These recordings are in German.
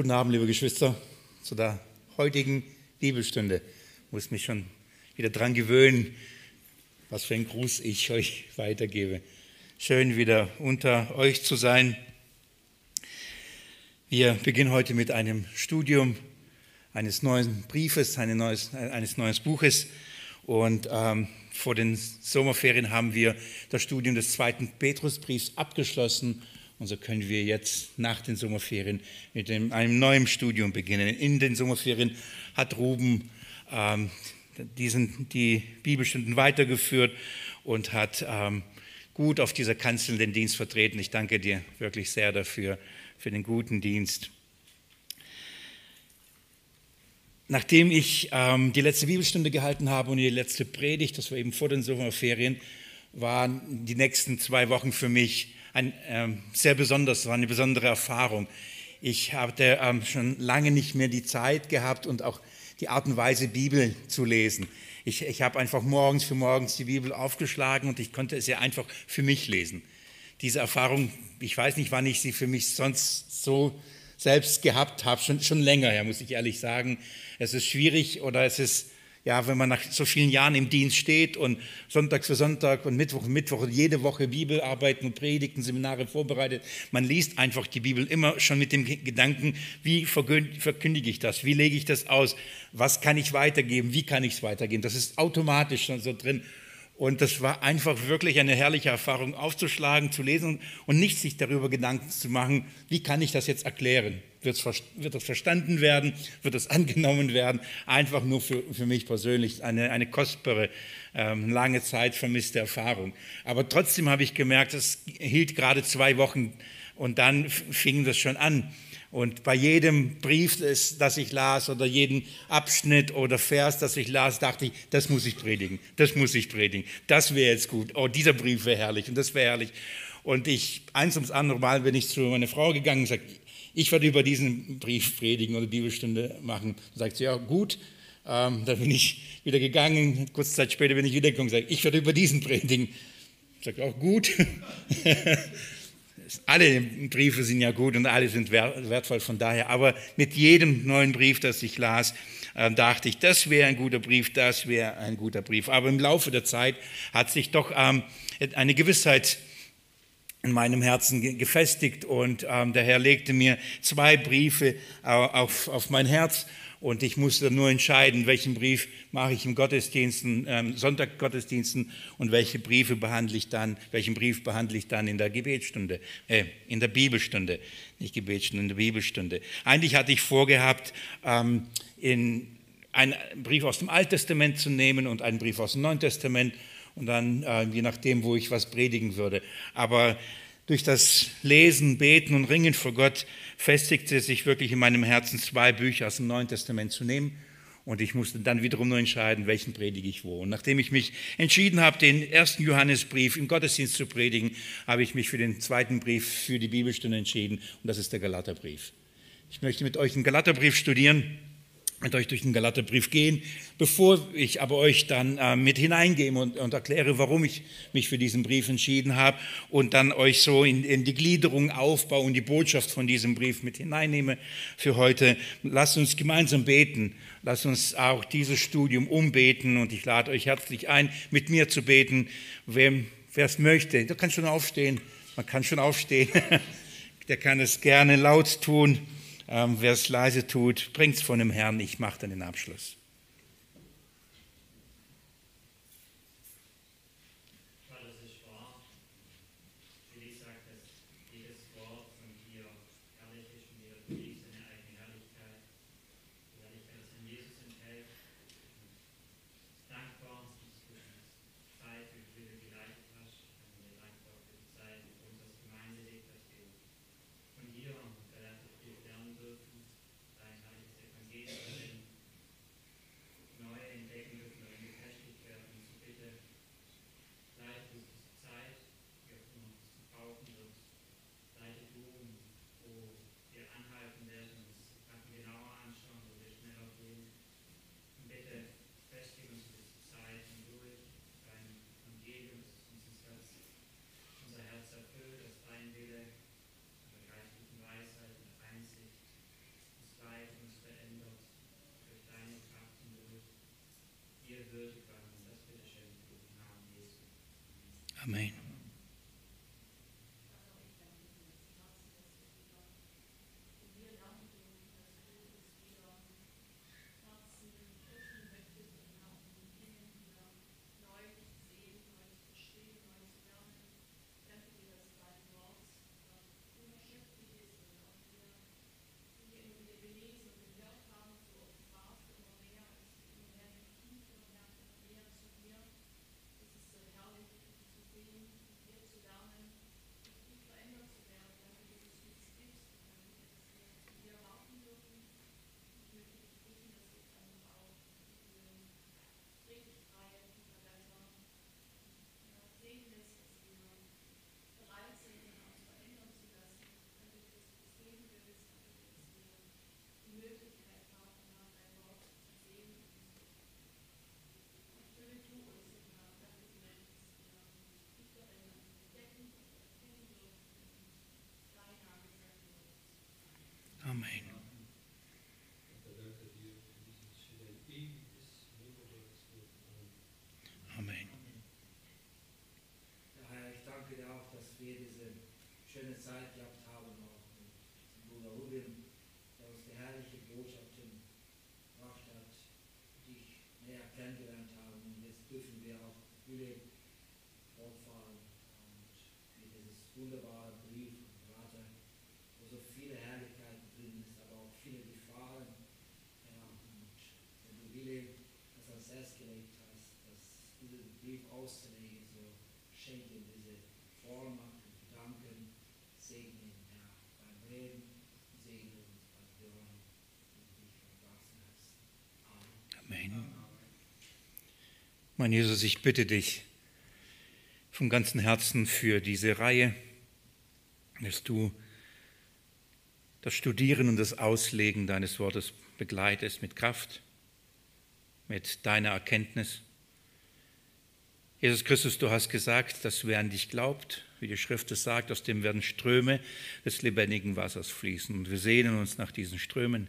Guten Abend, liebe Geschwister, zu der heutigen Bibelstunde. Ich muss mich schon wieder dran gewöhnen, was für einen Gruß ich euch weitergebe. Schön wieder unter euch zu sein. Wir beginnen heute mit einem Studium eines neuen Briefes, eines neues, eines neuen Buches. Und ähm, vor den Sommerferien haben wir das Studium des zweiten Petrusbriefs abgeschlossen und so können wir jetzt nach den Sommerferien mit einem neuen Studium beginnen. In den Sommerferien hat Ruben ähm, diesen, die Bibelstunden weitergeführt und hat ähm, gut auf dieser Kanzel den Dienst vertreten. Ich danke dir wirklich sehr dafür, für den guten Dienst. Nachdem ich ähm, die letzte Bibelstunde gehalten habe und die letzte Predigt, das war eben vor den Sommerferien, waren die nächsten zwei Wochen für mich ein, ähm, sehr besonders, war eine besondere Erfahrung. Ich hatte ähm, schon lange nicht mehr die Zeit gehabt und auch die Art und Weise, Bibel zu lesen. Ich, ich habe einfach morgens für morgens die Bibel aufgeschlagen und ich konnte es ja einfach für mich lesen. Diese Erfahrung, ich weiß nicht, wann ich sie für mich sonst so selbst gehabt habe, schon, schon länger her, muss ich ehrlich sagen. Es ist schwierig oder es ist ja, wenn man nach so vielen Jahren im Dienst steht und Sonntag für Sonntag und Mittwoch für Mittwoch und jede Woche Bibelarbeiten und Predigten, Seminare vorbereitet, man liest einfach die Bibel immer schon mit dem Gedanken, wie verkündige ich das, wie lege ich das aus, was kann ich weitergeben, wie kann ich es weitergeben. Das ist automatisch schon so drin. Und das war einfach wirklich eine herrliche Erfahrung, aufzuschlagen, zu lesen und nicht sich darüber Gedanken zu machen, wie kann ich das jetzt erklären? Wird es verstanden werden? Wird es angenommen werden? Einfach nur für, für mich persönlich eine, eine kostbare, ähm, lange Zeit vermisste Erfahrung. Aber trotzdem habe ich gemerkt, es hielt gerade zwei Wochen und dann fing das schon an. Und bei jedem Brief, das ich las oder jedem Abschnitt oder Vers, das ich las, dachte ich, das muss ich predigen, das muss ich predigen, das wäre jetzt gut. Oh, dieser Brief wäre herrlich und das wäre herrlich. Und ich, eins ums andere Mal bin ich zu meiner Frau gegangen und sagte, ich werde über diesen Brief predigen oder Bibelstunde machen. Da sagt sie, ja gut, ähm, dann bin ich wieder gegangen, kurze Zeit später bin ich wieder gekommen und sage, ich werde über diesen predigen. Sage, auch gut. alle Briefe sind ja gut und alle sind wertvoll von daher, aber mit jedem neuen Brief, das ich las, äh, dachte ich, das wäre ein guter Brief, das wäre ein guter Brief. Aber im Laufe der Zeit hat sich doch ähm, eine Gewissheit in meinem Herzen gefestigt und ähm, der Herr legte mir zwei Briefe auf, auf mein Herz und ich musste nur entscheiden, welchen Brief mache ich im Gottesdiensten, ähm, Sonntaggottesdiensten und welche Briefe behandle ich dann, welchen Brief behandle ich dann in der Gebetsstunde, äh, in der Bibelstunde, nicht Gebetsstunde, in der Bibelstunde. Eigentlich hatte ich vorgehabt, ähm, in einen Brief aus dem Alten Testament zu nehmen und einen Brief aus dem Neuen Testament und dann äh, je nachdem, wo ich was predigen würde. Aber durch das Lesen, Beten und Ringen vor Gott festigte sich wirklich in meinem Herzen, zwei Bücher aus dem Neuen Testament zu nehmen. Und ich musste dann wiederum nur entscheiden, welchen predige ich wo. Und nachdem ich mich entschieden habe, den ersten Johannesbrief im Gottesdienst zu predigen, habe ich mich für den zweiten Brief für die Bibelstunde entschieden. Und das ist der Galaterbrief. Ich möchte mit euch den Galaterbrief studieren mit euch durch den Galaterbrief gehen, bevor ich aber euch dann äh, mit hineingehe und, und, erkläre, warum ich mich für diesen Brief entschieden habe und dann euch so in, in die Gliederung aufbaue und die Botschaft von diesem Brief mit hineinnehme für heute. Lasst uns gemeinsam beten. Lasst uns auch dieses Studium umbeten und ich lade euch herzlich ein, mit mir zu beten. Wer es möchte, der kann schon aufstehen. Man kann schon aufstehen. der kann es gerne laut tun. Ähm, wer es leise tut, bringt es von dem Herrn, ich mache dann den Abschluss. Amen. Mein Jesus, ich bitte dich vom ganzen Herzen für diese Reihe, dass du das Studieren und das Auslegen deines Wortes begleitest mit Kraft, mit deiner Erkenntnis. Jesus Christus, du hast gesagt, dass wer an dich glaubt, wie die Schrift es sagt, aus dem werden Ströme des lebendigen Wassers fließen. Und wir sehnen uns nach diesen Strömen.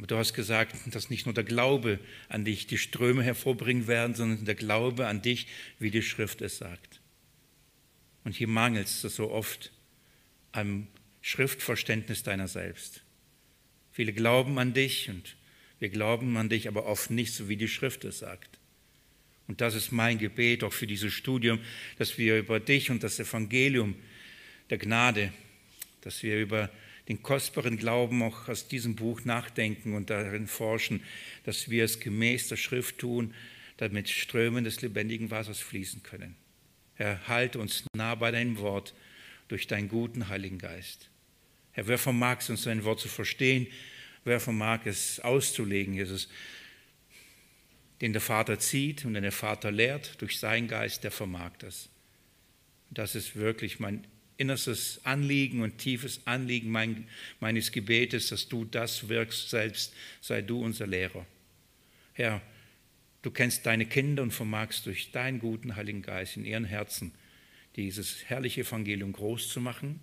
Aber du hast gesagt, dass nicht nur der Glaube an dich die Ströme hervorbringen werden, sondern der Glaube an dich, wie die Schrift es sagt. Und hier mangelt es so oft am Schriftverständnis deiner selbst. Viele glauben an dich und wir glauben an dich, aber oft nicht so, wie die Schrift es sagt. Und das ist mein Gebet auch für dieses Studium, dass wir über dich und das Evangelium der Gnade, dass wir über den kostbaren Glauben auch aus diesem Buch nachdenken und darin forschen, dass wir es gemäß der Schrift tun, damit Strömen des lebendigen Wassers fließen können. Herr, halte uns nah bei deinem Wort durch deinen guten Heiligen Geist. Herr, wer vermag es uns dein Wort zu verstehen? Wer vermag es auszulegen, Jesus? Den der Vater zieht und den der Vater lehrt durch seinen Geist, der vermag das. Das ist wirklich mein innerstes Anliegen und tiefes Anliegen mein, meines Gebetes, dass du das wirkst selbst, sei du unser Lehrer. Herr, du kennst deine Kinder und vermagst durch deinen guten Heiligen Geist in ihren Herzen dieses herrliche Evangelium groß zu machen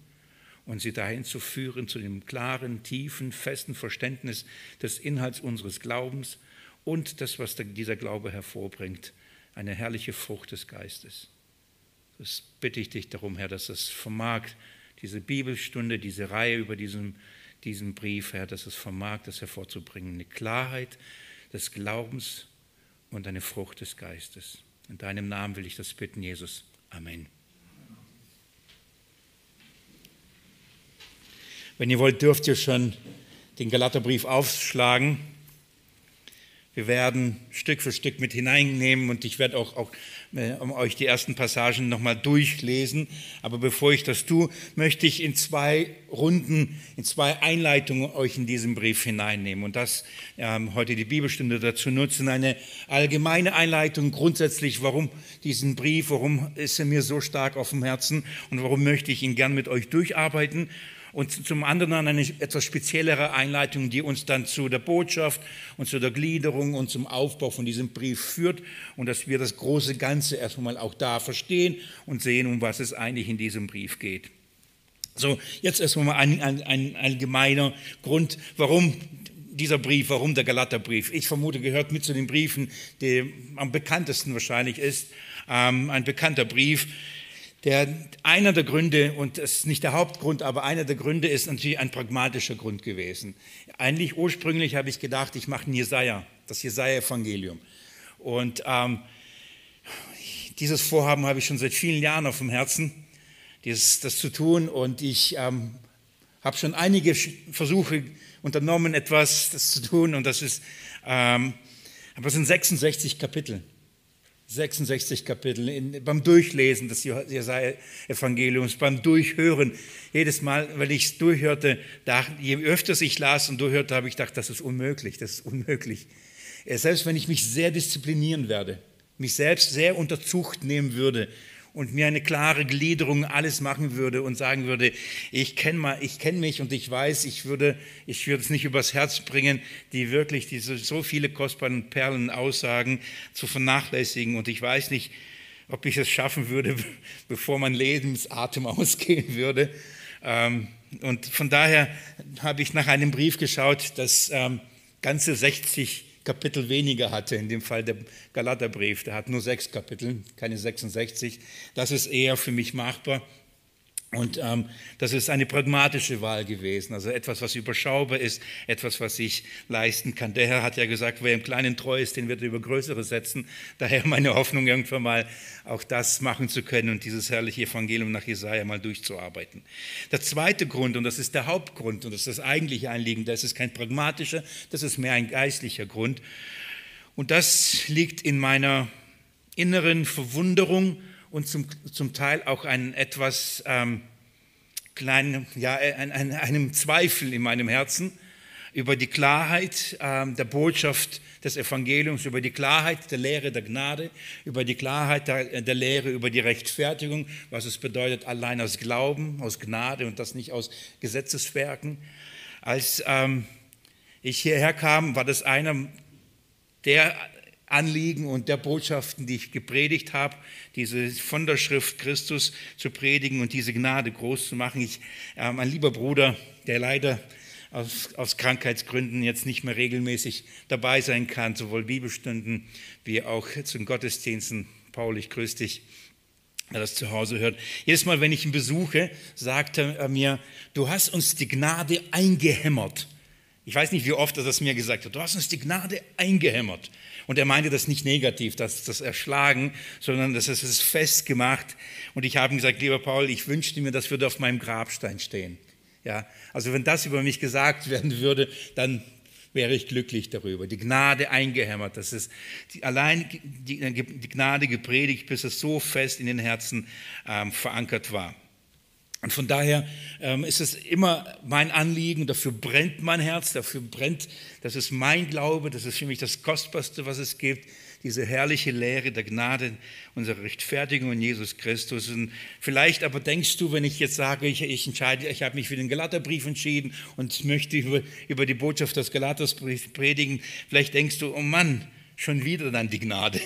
und sie dahin zu führen zu dem klaren, tiefen, festen Verständnis des Inhalts unseres Glaubens und das, was dieser Glaube hervorbringt, eine herrliche Frucht des Geistes. Das bitte ich dich darum, Herr, dass es vermag, diese Bibelstunde, diese Reihe über diesen, diesen Brief, Herr, dass es vermag, das hervorzubringen. Eine Klarheit des Glaubens und eine Frucht des Geistes. In deinem Namen will ich das bitten, Jesus. Amen. Wenn ihr wollt, dürft ihr schon den Galaterbrief aufschlagen. Wir werden Stück für Stück mit hineinnehmen und ich werde auch, auch um euch die ersten Passagen nochmal durchlesen. Aber bevor ich das tue, möchte ich in zwei Runden, in zwei Einleitungen euch in diesen Brief hineinnehmen und das ähm, heute die Bibelstunde dazu nutzen. Eine allgemeine Einleitung grundsätzlich, warum diesen Brief, warum ist er mir so stark auf dem Herzen und warum möchte ich ihn gern mit euch durcharbeiten und zum anderen eine etwas speziellere Einleitung, die uns dann zu der Botschaft und zu der Gliederung und zum Aufbau von diesem Brief führt und dass wir das große Ganze erstmal auch da verstehen und sehen, um was es eigentlich in diesem Brief geht. So, jetzt erstmal ein, ein, ein allgemeiner Grund, warum dieser Brief, warum der Galaterbrief? Ich vermute, gehört mit zu den Briefen, die am bekanntesten wahrscheinlich ist. Ähm, ein bekannter Brief, der einer der Gründe, und das ist nicht der Hauptgrund, aber einer der Gründe ist natürlich ein pragmatischer Grund gewesen. Eigentlich ursprünglich habe ich gedacht, ich mache ein Jesaja, das Jesaja-Evangelium. Und ähm, dieses Vorhaben habe ich schon seit vielen Jahren auf dem Herzen, dieses, das zu tun. Und ich ähm, habe schon einige Versuche unternommen, etwas das zu tun. Und das ist, ähm, aber es sind 66 Kapitel. 66 Kapitel in, beim Durchlesen des Jesaja-Evangeliums, beim Durchhören. Jedes Mal, wenn ich es durchhörte, dachte, je öfter ich las und durchhörte, habe ich gedacht, das ist unmöglich, das ist unmöglich. Selbst wenn ich mich sehr disziplinieren werde, mich selbst sehr unter Zucht nehmen würde und mir eine klare Gliederung alles machen würde und sagen würde, ich kenne kenn mich und ich weiß, ich würde, ich würde es nicht übers Herz bringen, die wirklich diese so viele kostbaren Perlen Aussagen zu vernachlässigen und ich weiß nicht, ob ich es schaffen würde, bevor mein Lebensatem ausgehen würde. Ähm, und von daher habe ich nach einem Brief geschaut, das ähm, ganze 60 Kapitel weniger hatte, in dem Fall der Galaterbrief, der hat nur sechs Kapitel, keine 66. Das ist eher für mich machbar. Und ähm, das ist eine pragmatische Wahl gewesen, also etwas, was überschaubar ist, etwas, was ich leisten kann. Der Herr hat ja gesagt, wer im Kleinen treu ist, den wird er über Größere setzen. Daher meine Hoffnung, irgendwann mal auch das machen zu können und dieses herrliche Evangelium nach Jesaja mal durchzuarbeiten. Der zweite Grund, und das ist der Hauptgrund, und das ist das eigentliche Anliegen, das ist kein pragmatischer, das ist mehr ein geistlicher Grund. Und das liegt in meiner inneren Verwunderung und zum, zum Teil auch einen etwas ähm, kleinen, ja, ein, ein, einem Zweifel in meinem Herzen über die Klarheit ähm, der Botschaft des Evangeliums, über die Klarheit der Lehre der Gnade, über die Klarheit der, der Lehre über die Rechtfertigung, was es bedeutet, allein aus Glauben, aus Gnade und das nicht aus Gesetzeswerken. Als ähm, ich hierher kam, war das einer der Anliegen und der Botschaften, die ich gepredigt habe, diese von der Schrift Christus zu predigen und diese Gnade groß zu machen. Ich, äh, mein lieber Bruder, der leider aus, aus, Krankheitsgründen jetzt nicht mehr regelmäßig dabei sein kann, sowohl Bibelstunden wie auch zu den Gottesdiensten. Paul, ich grüße dich, der das zu Hause hört. Jedes Mal, wenn ich ihn besuche, sagt er mir, du hast uns die Gnade eingehämmert. Ich weiß nicht, wie oft er das mir gesagt hat. Du hast uns die Gnade eingehämmert. Und er meinte das nicht negativ, das, das Erschlagen, sondern das ist es festgemacht. Und ich habe ihm gesagt, lieber Paul, ich wünschte mir, das würde auf meinem Grabstein stehen. Ja, also wenn das über mich gesagt werden würde, dann wäre ich glücklich darüber. Die Gnade eingehämmert, das ist die, allein die, die, Gnade gepredigt, bis es so fest in den Herzen ähm, verankert war. Und von daher ähm, ist es immer mein Anliegen, dafür brennt mein Herz, dafür brennt, das ist mein Glaube, das ist für mich das Kostbarste, was es gibt, diese herrliche Lehre der Gnade, unserer Rechtfertigung in Jesus Christus. Und vielleicht aber denkst du, wenn ich jetzt sage, ich, ich entscheide, ich habe mich für den Galaterbrief entschieden und möchte über, über die Botschaft des Galaters predigen, vielleicht denkst du, oh Mann, schon wieder dann die Gnade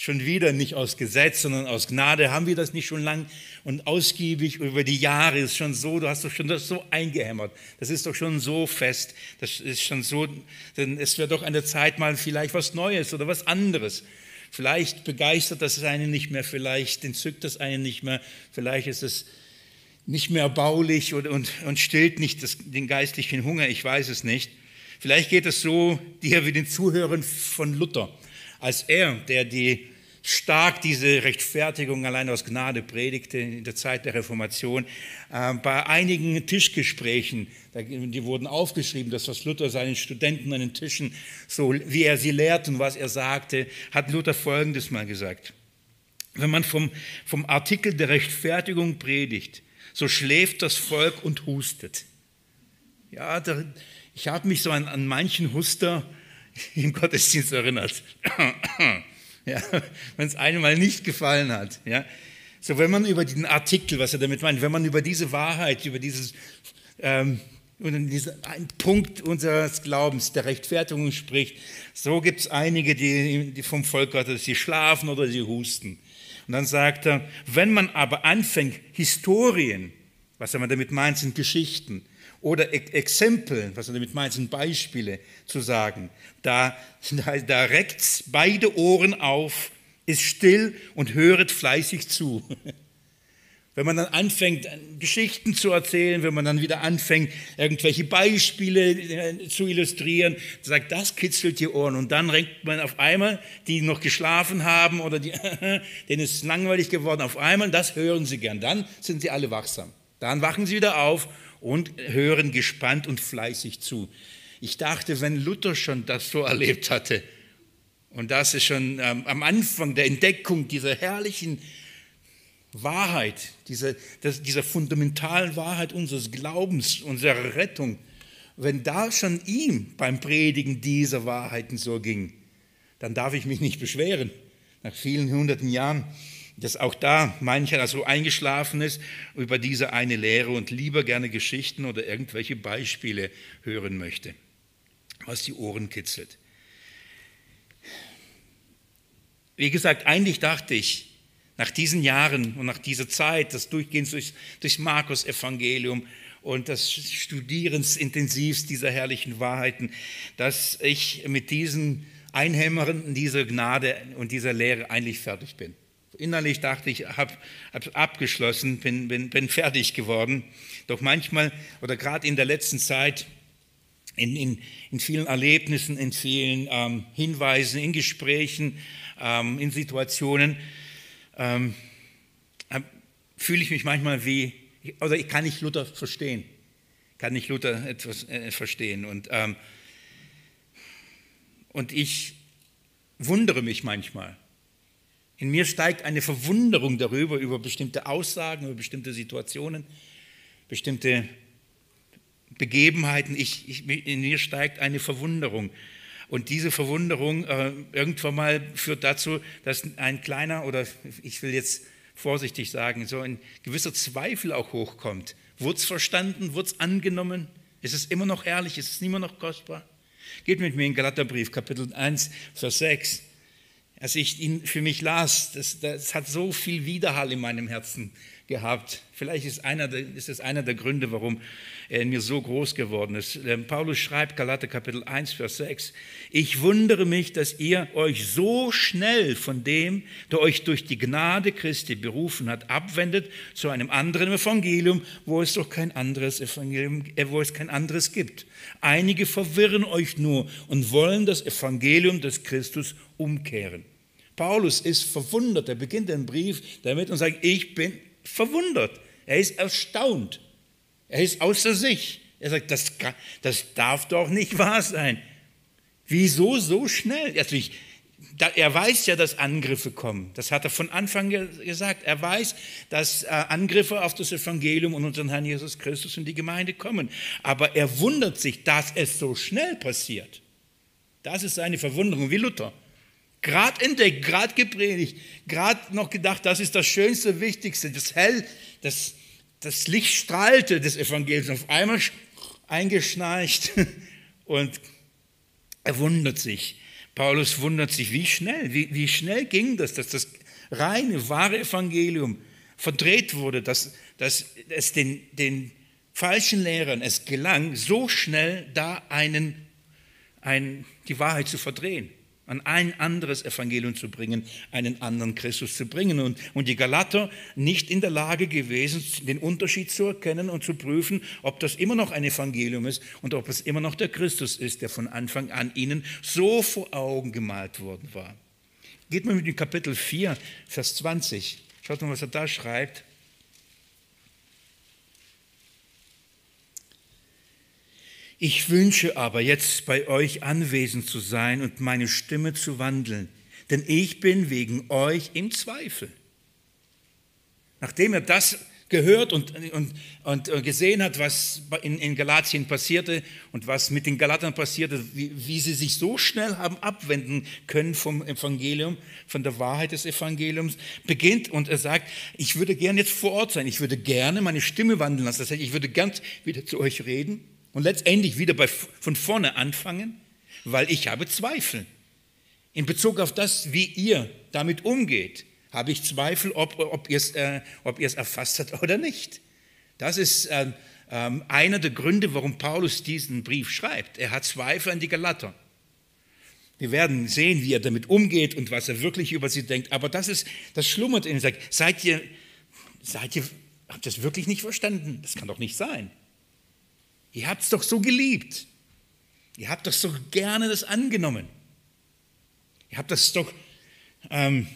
schon wieder nicht aus Gesetz, sondern aus Gnade. Haben wir das nicht schon lang und ausgiebig über die Jahre? Ist schon so, du hast doch schon das so eingehämmert. Das ist doch schon so fest. Das ist schon so, denn es wäre doch an der Zeit mal vielleicht was Neues oder was anderes. Vielleicht begeistert das einen nicht mehr, vielleicht entzückt das einen nicht mehr, vielleicht ist es nicht mehr erbaulich und, und, und stillt nicht das, den geistlichen Hunger, ich weiß es nicht. Vielleicht geht es so dir wie den Zuhörern von Luther als er, der die stark diese Rechtfertigung allein aus Gnade predigte in der Zeit der Reformation, äh, bei einigen Tischgesprächen, die wurden aufgeschrieben, das was Luther seinen Studenten an den Tischen, so wie er sie lehrt und was er sagte, hat Luther Folgendes mal gesagt. Wenn man vom, vom Artikel der Rechtfertigung predigt, so schläft das Volk und hustet. Ja, da, ich habe mich so an, an manchen Huster im Gottesdienst erinnert. ja, wenn es einem mal nicht gefallen hat. Ja. So, wenn man über den Artikel, was er damit meint, wenn man über diese Wahrheit, über dieses, ähm, diesen Punkt unseres Glaubens, der Rechtfertigung spricht, so gibt es einige, die, die vom Volk Gottes, die schlafen oder sie husten. Und dann sagt er, wenn man aber anfängt, Historien, was er damit meint, sind Geschichten, oder Exempel, was er damit meint, sind Beispiele zu sagen. Da, da, da reckt's beide Ohren auf, ist still und höret fleißig zu. Wenn man dann anfängt, Geschichten zu erzählen, wenn man dann wieder anfängt, irgendwelche Beispiele äh, zu illustrieren, sagt, das kitzelt die Ohren. Und dann renkt man auf einmal, die noch geschlafen haben oder die, denen ist langweilig geworden, auf einmal, das hören sie gern. Dann sind sie alle wachsam. Dann wachen sie wieder auf und hören gespannt und fleißig zu. Ich dachte, wenn Luther schon das so erlebt hatte, und das ist schon ähm, am Anfang der Entdeckung dieser herrlichen Wahrheit, dieser, dieser fundamentalen Wahrheit unseres Glaubens, unserer Rettung, wenn da schon ihm beim Predigen dieser Wahrheiten so ging, dann darf ich mich nicht beschweren. Nach vielen hunderten Jahren, dass auch da mancher so eingeschlafen ist über diese eine Lehre und lieber gerne Geschichten oder irgendwelche Beispiele hören möchte, was die Ohren kitzelt. Wie gesagt, eigentlich dachte ich, nach diesen Jahren und nach dieser Zeit, das Durchgehen durch, durch Markus-Evangelium und das Studierens intensivst dieser herrlichen Wahrheiten, dass ich mit diesen Einhämmern dieser Gnade und dieser Lehre eigentlich fertig bin. Innerlich dachte ich, habe hab abgeschlossen, bin, bin, bin fertig geworden. Doch manchmal oder gerade in der letzten Zeit, in, in, in vielen Erlebnissen, in vielen ähm, Hinweisen, in Gesprächen, ähm, in Situationen, ähm, fühle ich mich manchmal wie, oder ich kann nicht Luther verstehen, kann nicht Luther etwas äh, verstehen. Und, ähm, und ich wundere mich manchmal. In mir steigt eine Verwunderung darüber, über bestimmte Aussagen, über bestimmte Situationen, bestimmte Begebenheiten. Ich, ich, in mir steigt eine Verwunderung. Und diese Verwunderung äh, irgendwann mal führt dazu, dass ein kleiner oder ich will jetzt vorsichtig sagen, so ein gewisser Zweifel auch hochkommt. Wurde es verstanden? Wurde es angenommen? Ist es immer noch ehrlich? Ist es immer noch kostbar? Geht mit mir in Galaterbrief, Kapitel 1, Vers 6. Als ich ihn für mich las, das, das hat so viel Widerhall in meinem Herzen gehabt. Vielleicht ist, einer, ist es einer der Gründe, warum er in mir so groß geworden ist. Ähm, Paulus schreibt, Galater Kapitel 1, Vers 6, ich wundere mich, dass ihr euch so schnell von dem, der euch durch die Gnade Christi berufen hat, abwendet zu einem anderen Evangelium, wo es doch kein anderes Evangelium, äh, wo es kein anderes gibt. Einige verwirren euch nur und wollen das Evangelium des Christus umkehren. Paulus ist verwundert, er beginnt den Brief damit und sagt, ich bin verwundert. Er ist erstaunt. Er ist außer sich. Er sagt, das, das darf doch nicht wahr sein. Wieso so schnell? Also ich, er weiß ja, dass Angriffe kommen. Das hat er von Anfang gesagt. Er weiß, dass äh, Angriffe auf das Evangelium und unseren Herrn Jesus Christus und die Gemeinde kommen. Aber er wundert sich, dass es so schnell passiert. Das ist seine Verwunderung, wie Luther. Gerade entdeckt, gerade gepredigt, gerade noch gedacht, das ist das Schönste, Wichtigste, das Hell, das, das Licht strahlte des Evangeliums. Auf einmal eingeschnarcht und er wundert sich. Paulus wundert sich, wie schnell, wie, wie schnell ging das, dass das reine, wahre Evangelium verdreht wurde, dass, dass es den, den falschen Lehrern es gelang, so schnell da einen, ein, die Wahrheit zu verdrehen an ein anderes Evangelium zu bringen, einen anderen Christus zu bringen. Und, und die Galater nicht in der Lage gewesen, den Unterschied zu erkennen und zu prüfen, ob das immer noch ein Evangelium ist und ob es immer noch der Christus ist, der von Anfang an ihnen so vor Augen gemalt worden war. Geht mal mit dem Kapitel 4, Vers 20. Schaut mal, was er da schreibt. Ich wünsche aber jetzt bei euch anwesend zu sein und meine Stimme zu wandeln, denn ich bin wegen euch im Zweifel. Nachdem er das gehört und, und, und gesehen hat, was in, in Galatien passierte und was mit den Galatern passierte, wie, wie sie sich so schnell haben abwenden können vom Evangelium, von der Wahrheit des Evangeliums, beginnt und er sagt, ich würde gerne jetzt vor Ort sein, ich würde gerne meine Stimme wandeln lassen, das heißt, ich würde ganz wieder zu euch reden und letztendlich wieder bei, von vorne anfangen, weil ich habe Zweifel. In Bezug auf das, wie ihr damit umgeht, habe ich Zweifel, ob, ob ihr es äh, erfasst habt oder nicht. Das ist äh, ähm, einer der Gründe, warum Paulus diesen Brief schreibt. Er hat Zweifel an die Galater. Wir werden sehen, wie er damit umgeht und was er wirklich über sie denkt. Aber das ist, das schlummert in ihm. Seid ihr, seid ihr, habt ihr das wirklich nicht verstanden? Das kann doch nicht sein. Ihr habt es doch so geliebt. Ihr habt doch so gerne das angenommen. Ihr habt das doch, ähm,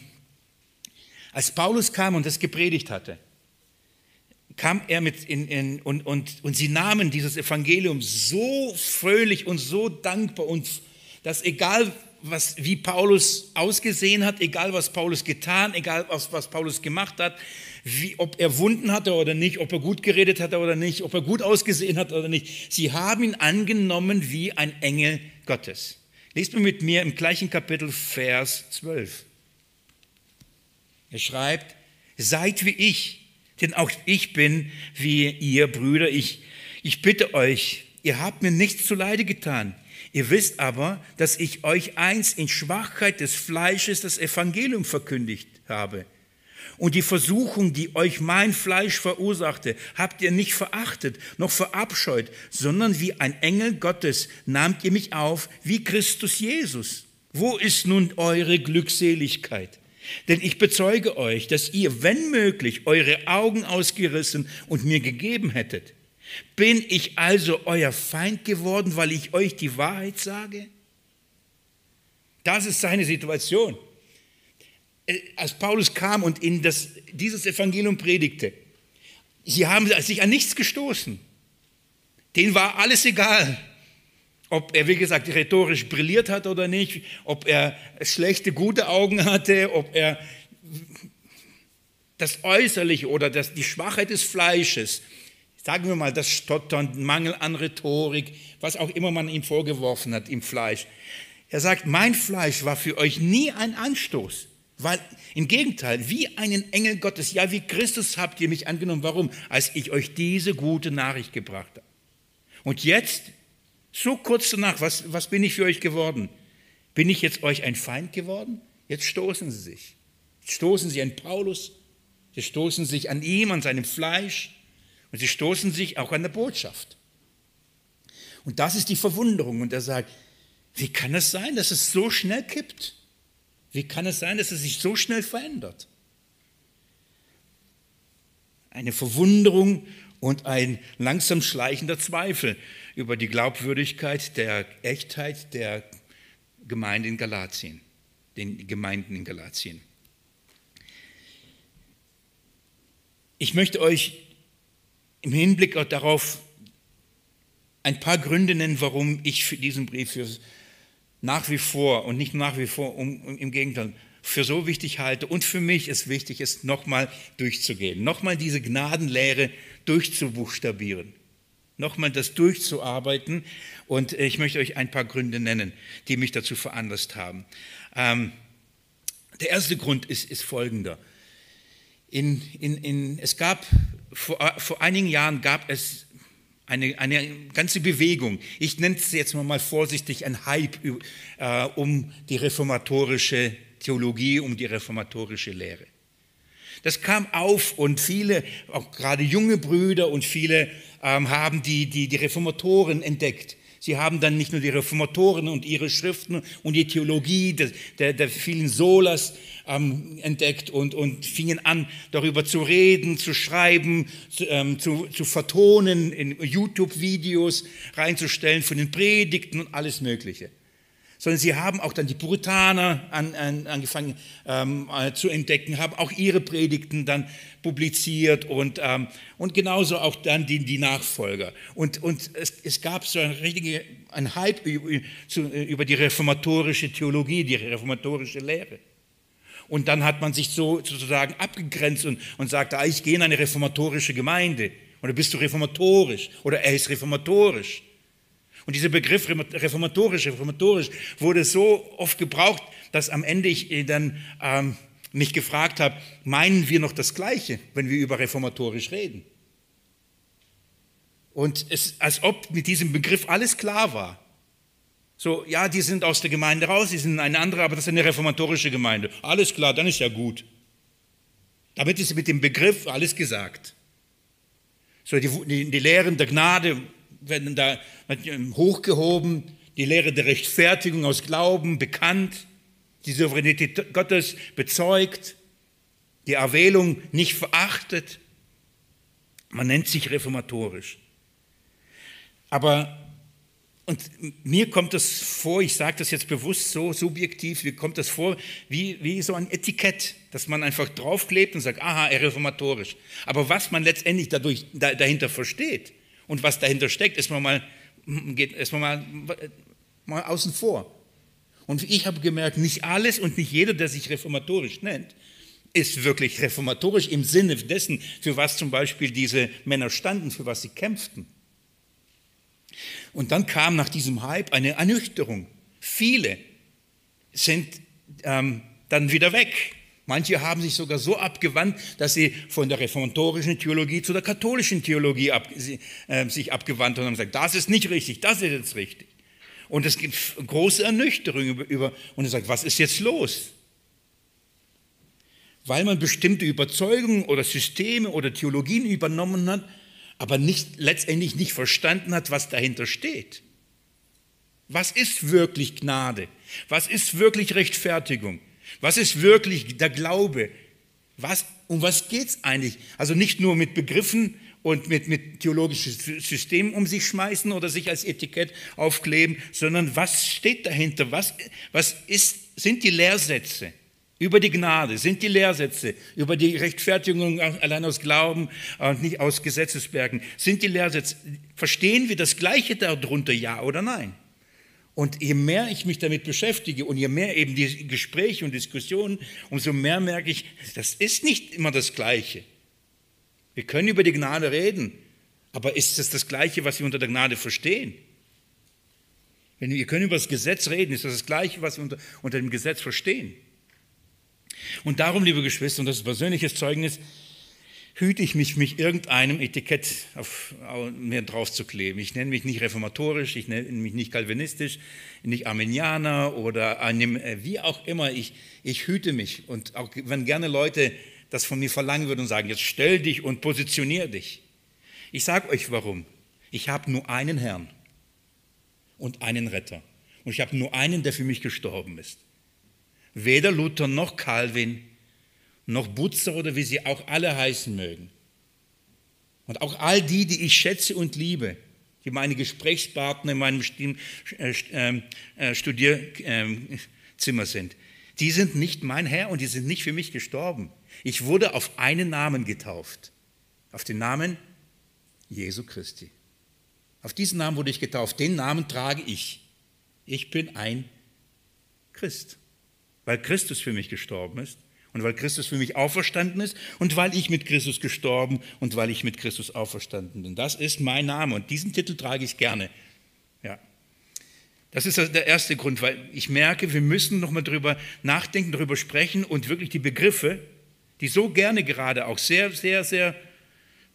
als Paulus kam und das gepredigt hatte, kam er mit in, in, und, und, und sie nahmen dieses Evangelium so fröhlich und so dankbar und dass egal was, wie Paulus ausgesehen hat, egal was Paulus getan, egal was, was Paulus gemacht hat, wie, ob er Wunden hatte oder nicht, ob er gut geredet hatte oder nicht, ob er gut ausgesehen hat oder nicht. Sie haben ihn angenommen wie ein Engel Gottes. Lest mir mit mir im gleichen Kapitel Vers 12. Er schreibt, seid wie ich, denn auch ich bin wie ihr Brüder. Ich, ich bitte euch, ihr habt mir nichts zuleide getan. Ihr wisst aber, dass ich euch eins in Schwachheit des Fleisches das Evangelium verkündigt habe. Und die Versuchung, die euch mein Fleisch verursachte, habt ihr nicht verachtet, noch verabscheut, sondern wie ein Engel Gottes nahmt ihr mich auf, wie Christus Jesus. Wo ist nun eure Glückseligkeit? Denn ich bezeuge euch, dass ihr, wenn möglich, eure Augen ausgerissen und mir gegeben hättet. Bin ich also euer Feind geworden, weil ich euch die Wahrheit sage? Das ist seine Situation. Äh, als Paulus kam und ihnen das, dieses Evangelium predigte, sie haben sich an nichts gestoßen. Denen war alles egal, ob er, wie gesagt, rhetorisch brilliert hat oder nicht, ob er schlechte, gute Augen hatte, ob er das Äußerliche oder das, die Schwachheit des Fleisches sagen wir mal, das Stottern, Mangel an Rhetorik, was auch immer man ihm vorgeworfen hat im Fleisch. Er sagt, mein Fleisch war für euch nie ein Anstoß, weil im Gegenteil, wie einen Engel Gottes, ja wie Christus habt ihr mich angenommen. Warum? Als ich euch diese gute Nachricht gebracht habe. Und jetzt, so kurz danach, was, was bin ich für euch geworden? Bin ich jetzt euch ein Feind geworden? Jetzt stoßen sie sich. Jetzt stoßen sie an Paulus, sie stoßen sich an ihm, an seinem Fleisch. Und sie stoßen sich auch an der Botschaft. Und das ist die Verwunderung. Und er sagt, wie kann es sein, dass es so schnell kippt? Wie kann es sein, dass es sich so schnell verändert? Eine Verwunderung und ein langsam schleichender Zweifel über die Glaubwürdigkeit der Echtheit der Gemeinde in Galatien, den Gemeinden in Galatien. Ich möchte euch im Hinblick darauf ein paar Gründe nennen, warum ich für diesen Brief für nach wie vor und nicht nach wie vor, um, im Gegenteil, für so wichtig halte und für mich es wichtig ist, nochmal durchzugehen, nochmal diese Gnadenlehre durchzubuchstabieren, nochmal das durchzuarbeiten. Und ich möchte euch ein paar Gründe nennen, die mich dazu veranlasst haben. Ähm, der erste Grund ist, ist folgender. In, in, in, es gab vor, vor einigen Jahren gab es eine, eine ganze Bewegung, ich nenne es jetzt mal vorsichtig ein Hype äh, um die reformatorische Theologie, um die reformatorische Lehre. Das kam auf und viele, auch gerade junge Brüder und viele ähm, haben die, die, die Reformatoren entdeckt. Sie haben dann nicht nur die Reformatoren und ihre Schriften und die Theologie der, der, der vielen Solas ähm, entdeckt und, und fingen an, darüber zu reden, zu schreiben, zu, ähm, zu, zu vertonen, in YouTube-Videos reinzustellen von den Predigten und alles Mögliche sondern sie haben auch dann die Puritaner an, an, angefangen ähm, äh, zu entdecken, haben auch ihre Predigten dann publiziert und, ähm, und genauso auch dann die, die Nachfolger. Und, und es, es gab so eine richtige, ein Hype über, über die reformatorische Theologie, die reformatorische Lehre. Und dann hat man sich so sozusagen abgegrenzt und, und sagte, ah, ich gehe in eine reformatorische Gemeinde. Oder bist du reformatorisch? Oder er ist reformatorisch. Und dieser Begriff reformatorisch, reformatorisch wurde so oft gebraucht, dass am Ende ich äh, dann ähm, mich gefragt habe, meinen wir noch das Gleiche, wenn wir über reformatorisch reden? Und es, als ob mit diesem Begriff alles klar war. So, ja, die sind aus der Gemeinde raus, die sind eine andere, aber das ist eine reformatorische Gemeinde. Alles klar, dann ist ja gut. Damit ist mit dem Begriff alles gesagt. So die, die, die Lehren der Gnade werden da hochgehoben, die Lehre der Rechtfertigung aus Glauben bekannt, die Souveränität Gottes bezeugt, die Erwählung nicht verachtet. Man nennt sich reformatorisch. Aber und mir kommt das vor, ich sage das jetzt bewusst so subjektiv, mir kommt das vor wie, wie so ein Etikett, dass man einfach draufklebt und sagt, aha, reformatorisch. Aber was man letztendlich dadurch, da, dahinter versteht und was dahinter steckt, ist man mal, geht erstmal mal, mal außen vor. Und ich habe gemerkt, nicht alles und nicht jeder, der sich reformatorisch nennt, ist wirklich reformatorisch im Sinne dessen, für was zum Beispiel diese Männer standen, für was sie kämpften. Und dann kam nach diesem Hype eine Ernüchterung. Viele sind ähm, dann wieder weg. Manche haben sich sogar so abgewandt, dass sie von der reformatorischen Theologie zu der katholischen Theologie ab, äh, sich abgewandt haben und gesagt, das ist nicht richtig, das ist jetzt richtig. Und es gibt große Ernüchterung über, über und er sagt, was ist jetzt los? Weil man bestimmte Überzeugungen oder Systeme oder Theologien übernommen hat, aber nicht, letztendlich nicht verstanden hat, was dahinter steht. Was ist wirklich Gnade? Was ist wirklich Rechtfertigung? Was ist wirklich der Glaube? Was, um was geht es eigentlich? Also nicht nur mit Begriffen und mit, mit theologischen Systemen um sich schmeißen oder sich als Etikett aufkleben, sondern was steht dahinter? Was, was ist, sind die Lehrsätze? über die Gnade sind die Lehrsätze, über die Rechtfertigung allein aus Glauben und nicht aus Gesetzesbergen, sind die Lehrsätze. Verstehen wir das Gleiche darunter, ja oder nein? Und je mehr ich mich damit beschäftige und je mehr eben die Gespräche und Diskussionen, umso mehr merke ich, das ist nicht immer das Gleiche. Wir können über die Gnade reden, aber ist das das Gleiche, was wir unter der Gnade verstehen? Wenn wir können über das Gesetz reden, ist das das Gleiche, was wir unter, unter dem Gesetz verstehen? Und darum, liebe Geschwister, und das ist persönliches Zeugnis, hüte ich mich, mich irgendeinem Etikett auf, mir drauf zu kleben. Ich nenne mich nicht reformatorisch, ich nenne mich nicht kalvinistisch, nicht Armenianer oder einem, äh, wie auch immer. Ich, ich hüte mich. Und auch wenn gerne Leute das von mir verlangen würden und sagen, jetzt stell dich und positionier dich. Ich sage euch warum. Ich habe nur einen Herrn und einen Retter. Und ich habe nur einen, der für mich gestorben ist. Weder Luther noch Calvin noch Butzer oder wie sie auch alle heißen mögen. Und auch all die, die ich schätze und liebe, die meine Gesprächspartner in meinem äh, ähm, äh, Studierzimmer sind, die sind nicht mein Herr und die sind nicht für mich gestorben. Ich wurde auf einen Namen getauft, auf den Namen Jesu Christi. Auf diesen Namen wurde ich getauft, den Namen trage ich. Ich bin ein Christ weil Christus für mich gestorben ist und weil Christus für mich auferstanden ist und weil ich mit Christus gestorben und weil ich mit Christus auferstanden bin. Das ist mein Name und diesen Titel trage ich gerne. Ja. Das ist der erste Grund, weil ich merke, wir müssen nochmal darüber nachdenken, darüber sprechen und wirklich die Begriffe, die so gerne gerade auch sehr, sehr, sehr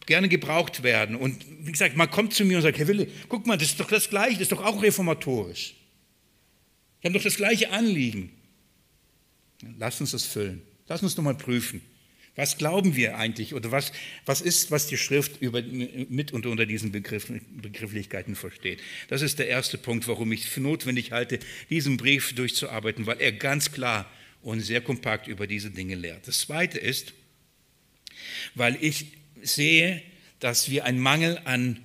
gerne gebraucht werden. Und wie gesagt, man kommt zu mir und sagt, Herr Wille, guck mal, das ist doch das Gleiche, das ist doch auch reformatorisch. Wir haben doch das gleiche Anliegen. Lass uns das füllen. Lass uns nochmal prüfen. Was glauben wir eigentlich oder was, was ist, was die Schrift über, mit und unter diesen Begriff, Begrifflichkeiten versteht? Das ist der erste Punkt, warum ich für notwendig halte, diesen Brief durchzuarbeiten, weil er ganz klar und sehr kompakt über diese Dinge lehrt. Das zweite ist, weil ich sehe, dass wir einen Mangel an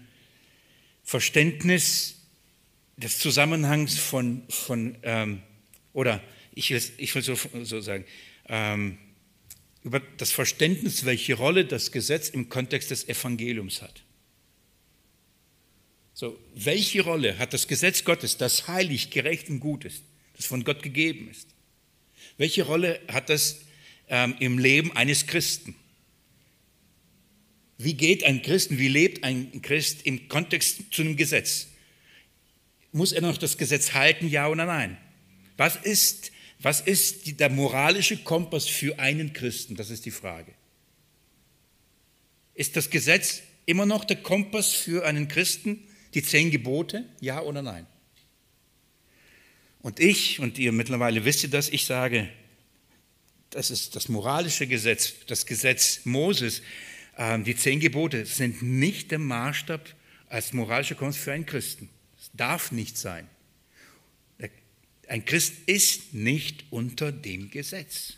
Verständnis des Zusammenhangs von, von ähm, oder ich will, ich will so, so sagen, über das Verständnis, welche Rolle das Gesetz im Kontext des Evangeliums hat. So, welche Rolle hat das Gesetz Gottes, das heilig, gerecht und gut ist, das von Gott gegeben ist? Welche Rolle hat das ähm, im Leben eines Christen? Wie geht ein Christen, wie lebt ein Christ im Kontext zu einem Gesetz? Muss er noch das Gesetz halten, ja oder nein? Was ist was ist der moralische Kompass für einen Christen? Das ist die Frage. Ist das Gesetz immer noch der Kompass für einen Christen? Die zehn Gebote? Ja oder nein? Und ich, und ihr mittlerweile wisst ihr das, ich sage, das ist das moralische Gesetz, das Gesetz Moses, ähm, die zehn Gebote sind nicht der Maßstab als moralischer Kompass für einen Christen. Es darf nicht sein. Ein Christ ist nicht unter dem Gesetz.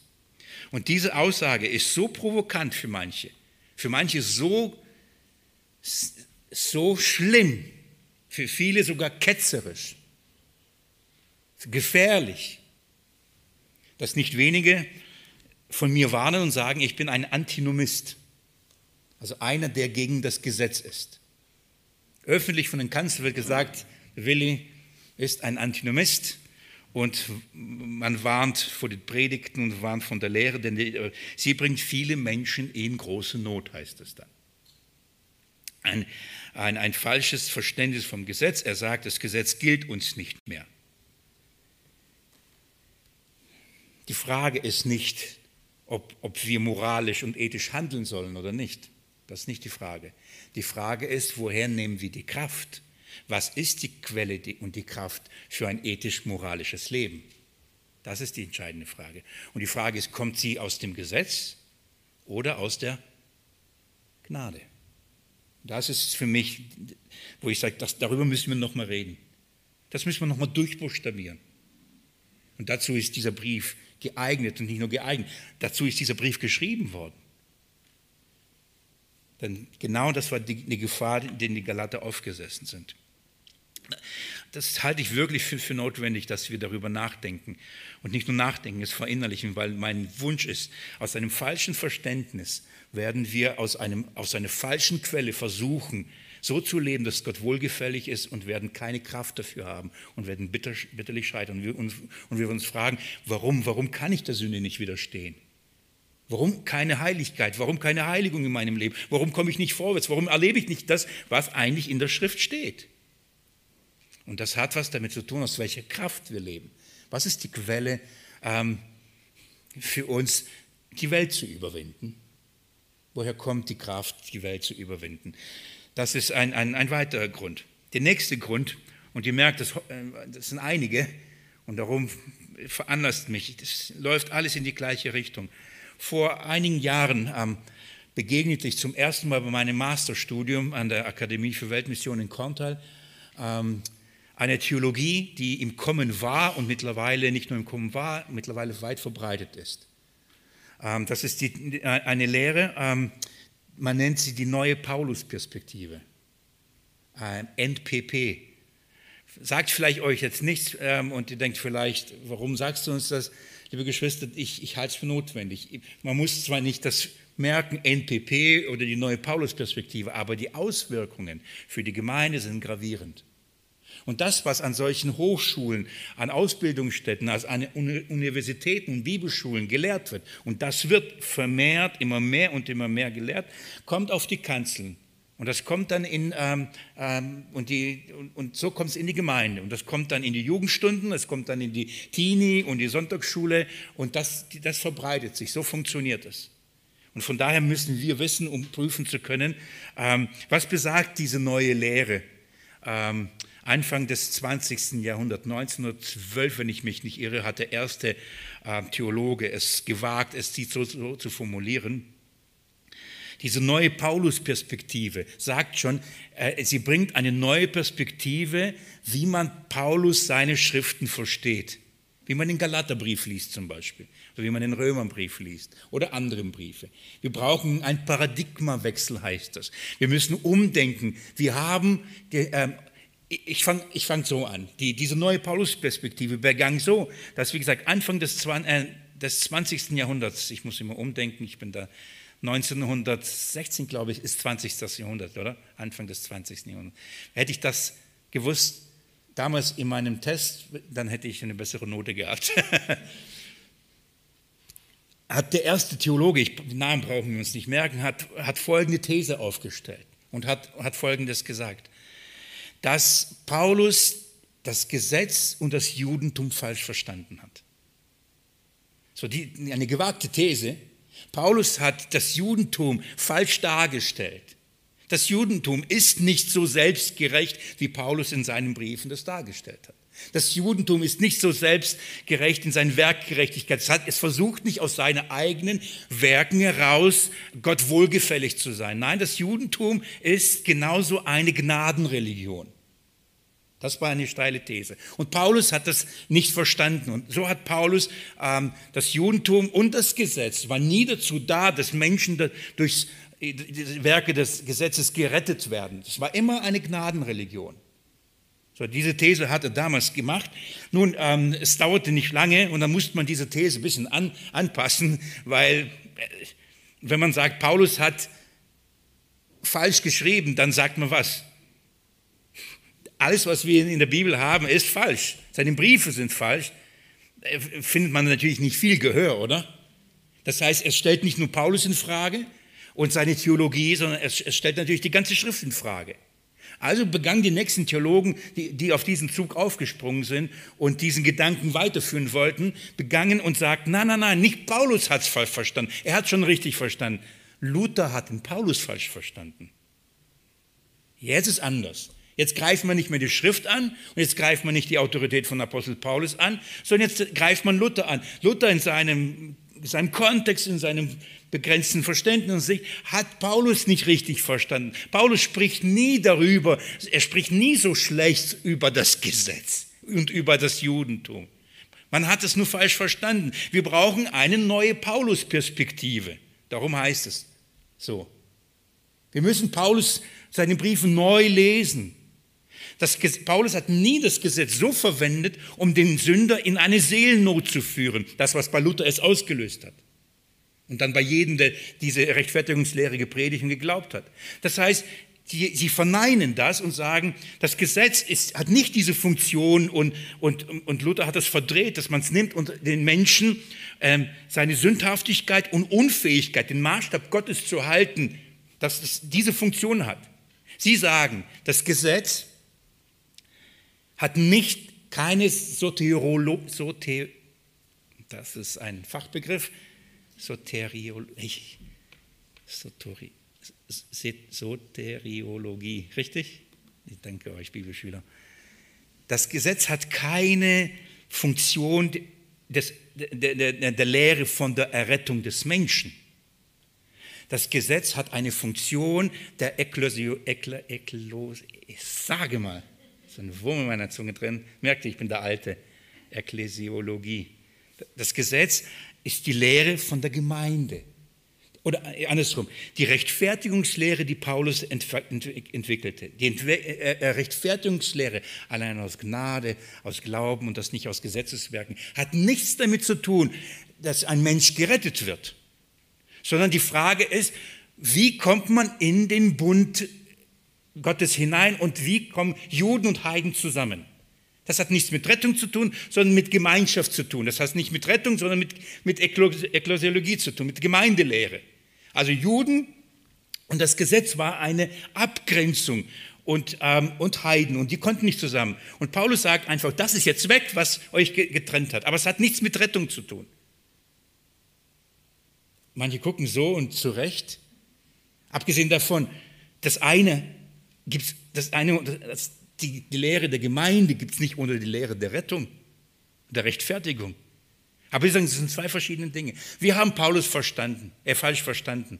Und diese Aussage ist so provokant für manche, für manche so, so schlimm, für viele sogar ketzerisch, gefährlich, dass nicht wenige von mir warnen und sagen, ich bin ein Antinomist, also einer, der gegen das Gesetz ist. Öffentlich von den Kanzlern wird gesagt, Willi ist ein Antinomist und man warnt vor den Predigten und warnt von der Lehre, denn äh, sie bringt viele Menschen in große Not, heißt es dann. Ein, ein, ein falsches Verständnis vom Gesetz. Er sagt, das Gesetz gilt uns nicht mehr. Die Frage ist nicht, ob, ob wir moralisch und ethisch handeln sollen oder nicht. Das ist nicht die Frage. Die Frage ist, woher nehmen wir die Kraft? Was ist die Quelle und die Kraft für ein ethisch-moralisches Leben? Das ist die entscheidende Frage. Und die Frage ist, kommt sie aus dem Gesetz oder aus der Gnade? Das ist für mich, wo ich sage, das, darüber müssen wir nochmal reden. Das müssen wir nochmal durchbuchstabieren. Und dazu ist dieser Brief geeignet und nicht nur geeignet, dazu ist dieser Brief geschrieben worden. Denn genau das war die, die Gefahr, in der die Galater aufgesessen sind. Das halte ich wirklich für, für, notwendig, dass wir darüber nachdenken. Und nicht nur nachdenken, es verinnerlichen, weil mein Wunsch ist, aus einem falschen Verständnis werden wir aus, einem, aus einer falschen Quelle versuchen, so zu leben, dass Gott wohlgefällig ist und werden keine Kraft dafür haben und werden bitter, bitterlich scheitern. Und wir, uns, und wir uns fragen, warum, warum kann ich der Sünde nicht widerstehen? Warum keine Heiligkeit? Warum keine Heiligung in meinem Leben? Warum komme ich nicht vorwärts? Warum erlebe ich nicht das, was eigentlich in der Schrift steht? Und das hat was damit zu tun, aus welcher Kraft wir leben. Was ist die Quelle ähm, für uns, die Welt zu überwinden? Woher kommt die Kraft, die Welt zu überwinden? Das ist ein, ein, ein weiterer Grund. Der nächste Grund, und ihr merkt, das, äh, das sind einige, und darum veranlasst mich, das läuft alles in die gleiche Richtung. Vor einigen Jahren ähm, begegnete ich zum ersten Mal bei meinem Masterstudium an der Akademie für Weltmission in Korntal ähm, eine Theologie, die im Kommen war und mittlerweile nicht nur im Kommen war, mittlerweile weit verbreitet ist. Ähm, das ist die, äh, eine Lehre, ähm, man nennt sie die neue Paulus-Perspektive, ähm, NPP. Sagt vielleicht euch jetzt nichts ähm, und ihr denkt vielleicht, warum sagst du uns das? Liebe Geschwister, ich, ich halte es für notwendig. Man muss zwar nicht das merken, NPP oder die neue Paulus-Perspektive, aber die Auswirkungen für die Gemeinde sind gravierend. Und das, was an solchen Hochschulen, an Ausbildungsstätten, also an Universitäten und Bibelschulen gelehrt wird, und das wird vermehrt, immer mehr und immer mehr gelehrt, kommt auf die Kanzeln. Und das kommt dann in, ähm, ähm, und, die, und, und so kommt es in die Gemeinde. Und das kommt dann in die Jugendstunden, es kommt dann in die Teenie und die Sonntagsschule und das, das verbreitet sich. So funktioniert es. Und von daher müssen wir wissen, um prüfen zu können, ähm, was besagt diese neue Lehre. Ähm, Anfang des 20. Jahrhunderts, 1912, wenn ich mich nicht irre, hat der erste äh, Theologe es gewagt, es so, zu formulieren. Diese neue Paulus-Perspektive sagt schon, äh, sie bringt eine neue Perspektive, wie man Paulus seine Schriften versteht. Wie man den Galaterbrief liest zum Beispiel, oder wie man den Römerbrief liest oder andere Briefe. Wir brauchen einen Paradigmawechsel, heißt das. Wir müssen umdenken. Wir haben äh, ich fange ich fang so an. Die, diese neue Paulus-Perspektive begann so, dass, wie gesagt, Anfang des, äh, des 20. Jahrhunderts, ich muss immer umdenken, ich bin da 1916, glaube ich, ist 20. Jahrhundert, oder? Anfang des 20. Jahrhunderts. Hätte ich das gewusst damals in meinem Test, dann hätte ich eine bessere Note gehabt. hat der erste Theologe, ich, Namen brauchen wir uns nicht merken, hat, hat folgende These aufgestellt und hat, hat Folgendes gesagt dass Paulus das Gesetz und das Judentum falsch verstanden hat. So die, eine gewagte These. Paulus hat das Judentum falsch dargestellt. Das Judentum ist nicht so selbstgerecht, wie Paulus in seinen Briefen das dargestellt hat. Das Judentum ist nicht so selbstgerecht in seiner Werkgerechtigkeit. Es, hat, es versucht nicht aus seinen eigenen Werken heraus Gott wohlgefällig zu sein. Nein, das Judentum ist genauso eine Gnadenreligion. Das war eine steile These. Und Paulus hat das nicht verstanden. Und so hat Paulus ähm, das Judentum und das Gesetz war nie dazu da, dass Menschen durch die Werke des Gesetzes gerettet werden. Es war immer eine Gnadenreligion. So, diese These hat er damals gemacht. Nun, ähm, es dauerte nicht lange und dann musste man diese These ein bisschen an, anpassen, weil äh, wenn man sagt, Paulus hat falsch geschrieben, dann sagt man was? Alles, was wir in der Bibel haben, ist falsch. Seine Briefe sind falsch. Äh, findet man natürlich nicht viel Gehör, oder? Das heißt, er stellt nicht nur Paulus in Frage und seine Theologie, sondern er stellt natürlich die ganze Schrift in Frage. Also begannen die nächsten Theologen, die, die auf diesen Zug aufgesprungen sind und diesen Gedanken weiterführen wollten, begangen und sagten, nein, nein, nein, nicht Paulus hat es falsch verstanden. Er hat schon richtig verstanden. Luther hat den Paulus falsch verstanden. Jetzt ist anders. Jetzt greift man nicht mehr die Schrift an und jetzt greift man nicht die Autorität von Apostel Paulus an, sondern jetzt greift man Luther an. Luther in seinem, in seinem Kontext, in seinem begrenzten Verständnis hat Paulus nicht richtig verstanden. Paulus spricht nie darüber, er spricht nie so schlecht über das Gesetz und über das Judentum. Man hat es nur falsch verstanden. Wir brauchen eine neue Paulus-Perspektive. Darum heißt es so. Wir müssen Paulus seine Briefe neu lesen. Das, Paulus hat nie das Gesetz so verwendet, um den Sünder in eine Seelennot zu führen, das, was bei Luther es ausgelöst hat. Und dann bei jedem, der diese Rechtfertigungslehre gepredigt und geglaubt hat. Das heißt, die, sie verneinen das und sagen, das Gesetz ist, hat nicht diese Funktion und, und, und Luther hat das verdreht, dass man es nimmt und den Menschen ähm, seine Sündhaftigkeit und Unfähigkeit, den Maßstab Gottes zu halten, dass es diese Funktion hat. Sie sagen, das Gesetz hat nicht keine Soteriolo, Soter, das ist ein Fachbegriff, Soteriologie, Sotori, Soteriologie, richtig? Ich danke euch, Bibelschüler. Das Gesetz hat keine Funktion des, der, der, der Lehre von der Errettung des Menschen. Das Gesetz hat eine Funktion der Ekklosio, Ekla, Eklos, ich sage mal, so ein Wurm in meiner Zunge drin, merkt ihr, ich bin der Alte, Ekklesiologie. Das Gesetz ist die Lehre von der Gemeinde. Oder andersrum, die Rechtfertigungslehre, die Paulus entwickelte, die äh, äh, Rechtfertigungslehre allein aus Gnade, aus Glauben und das nicht aus Gesetzeswerken, hat nichts damit zu tun, dass ein Mensch gerettet wird, sondern die Frage ist, wie kommt man in den Bund Gottes hinein und wie kommen Juden und Heiden zusammen? Das hat nichts mit Rettung zu tun, sondern mit Gemeinschaft zu tun. Das heißt nicht mit Rettung, sondern mit, mit Ekklesiologie zu tun, mit Gemeindelehre. Also Juden und das Gesetz war eine Abgrenzung und, ähm, und Heiden und die konnten nicht zusammen. Und Paulus sagt einfach, das ist jetzt weg, was euch getrennt hat. Aber es hat nichts mit Rettung zu tun. Manche gucken so und zu Recht. Abgesehen davon, das eine gibt das eine, das, die, die Lehre der Gemeinde gibt es nicht ohne die Lehre der Rettung, der Rechtfertigung. Aber wir sagen, es sind zwei verschiedene Dinge. Wir haben Paulus verstanden, er äh, falsch verstanden.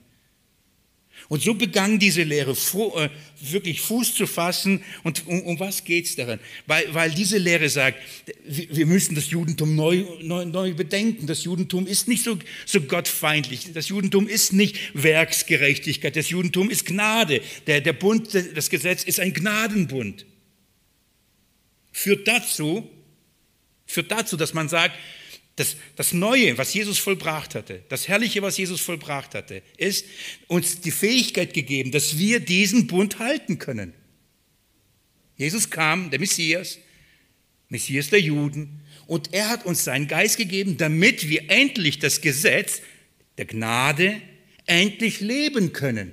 Und so begann diese Lehre äh, wirklich Fuß zu fassen. Und um, um was geht es daran? Weil, weil diese Lehre sagt, wir müssen das Judentum neu, neu, neu bedenken. Das Judentum ist nicht so, so gottfeindlich. Das Judentum ist nicht Werksgerechtigkeit. Das Judentum ist Gnade. Der, der Bund, das Gesetz ist ein Gnadenbund. Führt dazu, führt dazu, dass man sagt, das, das Neue, was Jesus vollbracht hatte, das Herrliche, was Jesus vollbracht hatte, ist uns die Fähigkeit gegeben, dass wir diesen Bund halten können. Jesus kam, der Messias, Messias der Juden, und er hat uns seinen Geist gegeben, damit wir endlich das Gesetz der Gnade endlich leben können.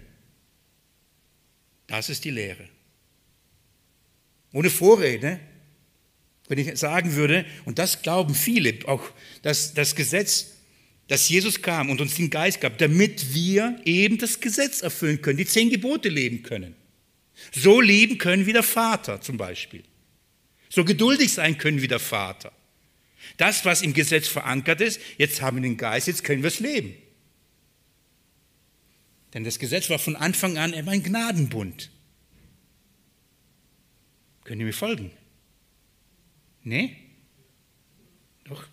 Das ist die Lehre. Ohne Vorrede, wenn ich sagen würde, und das glauben viele, auch dass das Gesetz, dass Jesus kam und uns den Geist gab, damit wir eben das Gesetz erfüllen können, die zehn Gebote leben können. So leben können wie der Vater zum Beispiel. So geduldig sein können wie der Vater. Das, was im Gesetz verankert ist, jetzt haben wir den Geist, jetzt können wir es leben. Denn das Gesetz war von Anfang an immer ein Gnadenbund. Können ihr mir folgen? Nee? Doch.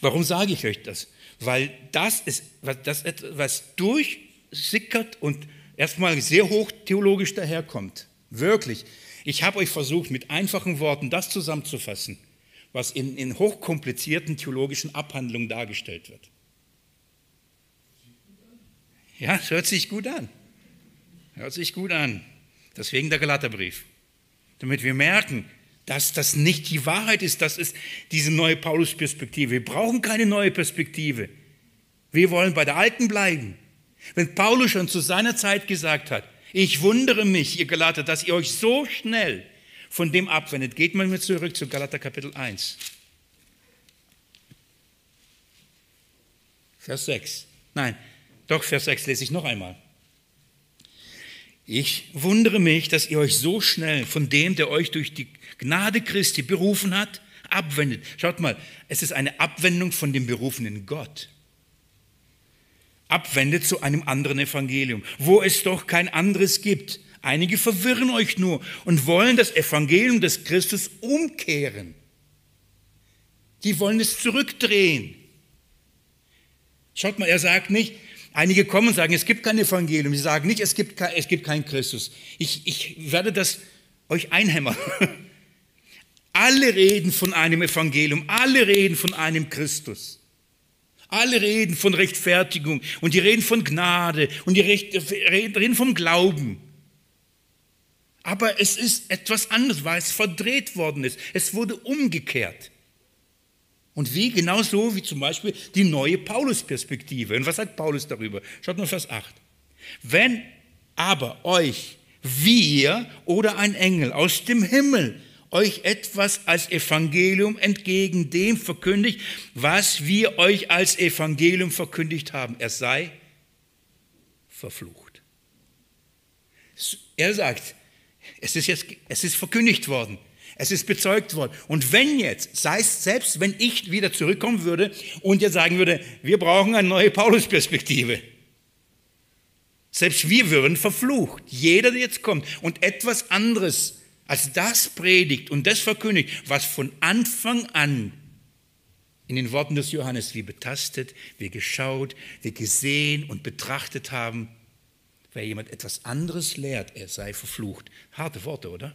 Warum sage ich euch das? Weil das ist das, was durchsickert und erstmal sehr hoch theologisch daherkommt. Wirklich. Ich habe euch versucht, mit einfachen Worten das zusammenzufassen, was in, in hochkomplizierten theologischen Abhandlungen dargestellt wird. Ja, es hört sich gut an. Hört sich gut an. Deswegen der Galaterbrief. Damit wir merken, dass das nicht die Wahrheit ist, das ist diese neue Paulus-Perspektive. Wir brauchen keine neue Perspektive. Wir wollen bei der alten bleiben. Wenn Paulus schon zu seiner Zeit gesagt hat, ich wundere mich, ihr Galater, dass ihr euch so schnell von dem abwendet. Geht mal mit zurück zu Galater Kapitel 1. Vers 6. Nein, doch, Vers 6 lese ich noch einmal. Ich wundere mich, dass ihr euch so schnell von dem, der euch durch die Gnade Christi berufen hat, abwendet. Schaut mal, es ist eine Abwendung von dem berufenen Gott. Abwendet zu einem anderen Evangelium, wo es doch kein anderes gibt. Einige verwirren euch nur und wollen das Evangelium des Christus umkehren. Die wollen es zurückdrehen. Schaut mal, er sagt nicht, Einige kommen und sagen, es gibt kein Evangelium. Sie sagen nicht, es gibt, es gibt keinen Christus. Ich, ich werde das euch einhämmern. Alle reden von einem Evangelium, alle reden von einem Christus. Alle reden von Rechtfertigung und die reden von Gnade und die reden vom Glauben. Aber es ist etwas anderes, weil es verdreht worden ist. Es wurde umgekehrt. Und wie? Genauso wie zum Beispiel die neue Paulus-Perspektive. Und was sagt Paulus darüber? Schaut mal Vers 8. Wenn aber euch wir oder ein Engel aus dem Himmel euch etwas als Evangelium entgegen dem verkündigt, was wir euch als Evangelium verkündigt haben, er sei verflucht. Er sagt, es ist jetzt, es ist verkündigt worden. Es ist bezeugt worden. Und wenn jetzt, sei es selbst, wenn ich wieder zurückkommen würde und jetzt sagen würde, wir brauchen eine neue Paulus-Perspektive. Selbst wir würden verflucht. Jeder, der jetzt kommt und etwas anderes als das predigt und das verkündigt, was von Anfang an in den Worten des Johannes wir betastet, wir geschaut, wir gesehen und betrachtet haben, wer jemand etwas anderes lehrt, er sei verflucht. Harte Worte, oder?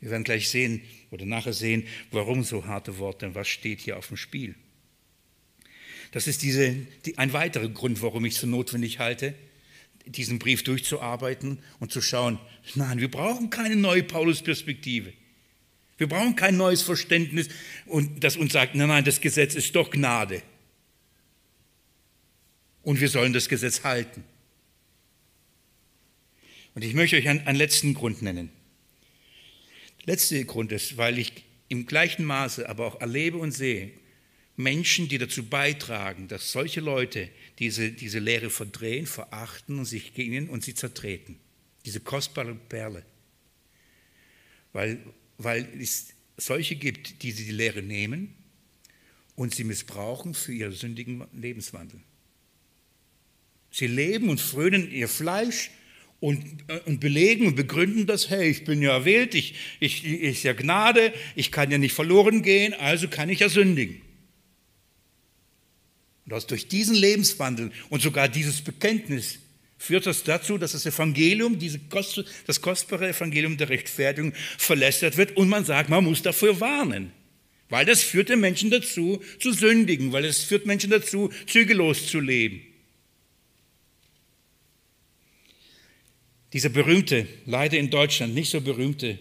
Wir werden gleich sehen oder nachher sehen, warum so harte Worte und was steht hier auf dem Spiel. Das ist diese, die, ein weiterer Grund, warum ich es für notwendig halte, diesen Brief durchzuarbeiten und zu schauen, nein, wir brauchen keine neue Paulus-Perspektive. Wir brauchen kein neues Verständnis, das uns sagt, nein, nein, das Gesetz ist doch Gnade. Und wir sollen das Gesetz halten. Und ich möchte euch einen, einen letzten Grund nennen letzte Grund ist, weil ich im gleichen Maße aber auch erlebe und sehe, Menschen, die dazu beitragen, dass solche Leute diese, diese Lehre verdrehen, verachten und sich gegen und sie zertreten. Diese kostbare Perle. Weil, weil es solche gibt, die sie die Lehre nehmen und sie missbrauchen für ihren sündigen Lebenswandel. Sie leben und frönen ihr Fleisch und, und belegen und begründen das, hey, ich bin ja erwählt, ich, ich, ich ja Gnade, ich kann ja nicht verloren gehen, also kann ich ja sündigen. Und aus durch diesen Lebenswandel und sogar dieses Bekenntnis führt das dazu, dass das Evangelium, diese Kost, das kostbare Evangelium der Rechtfertigung verlässert wird und man sagt, man muss dafür warnen. Weil das führt den Menschen dazu, zu sündigen, weil es führt Menschen dazu, zügellos zu leben. Dieser berühmte, leider in Deutschland nicht so berühmte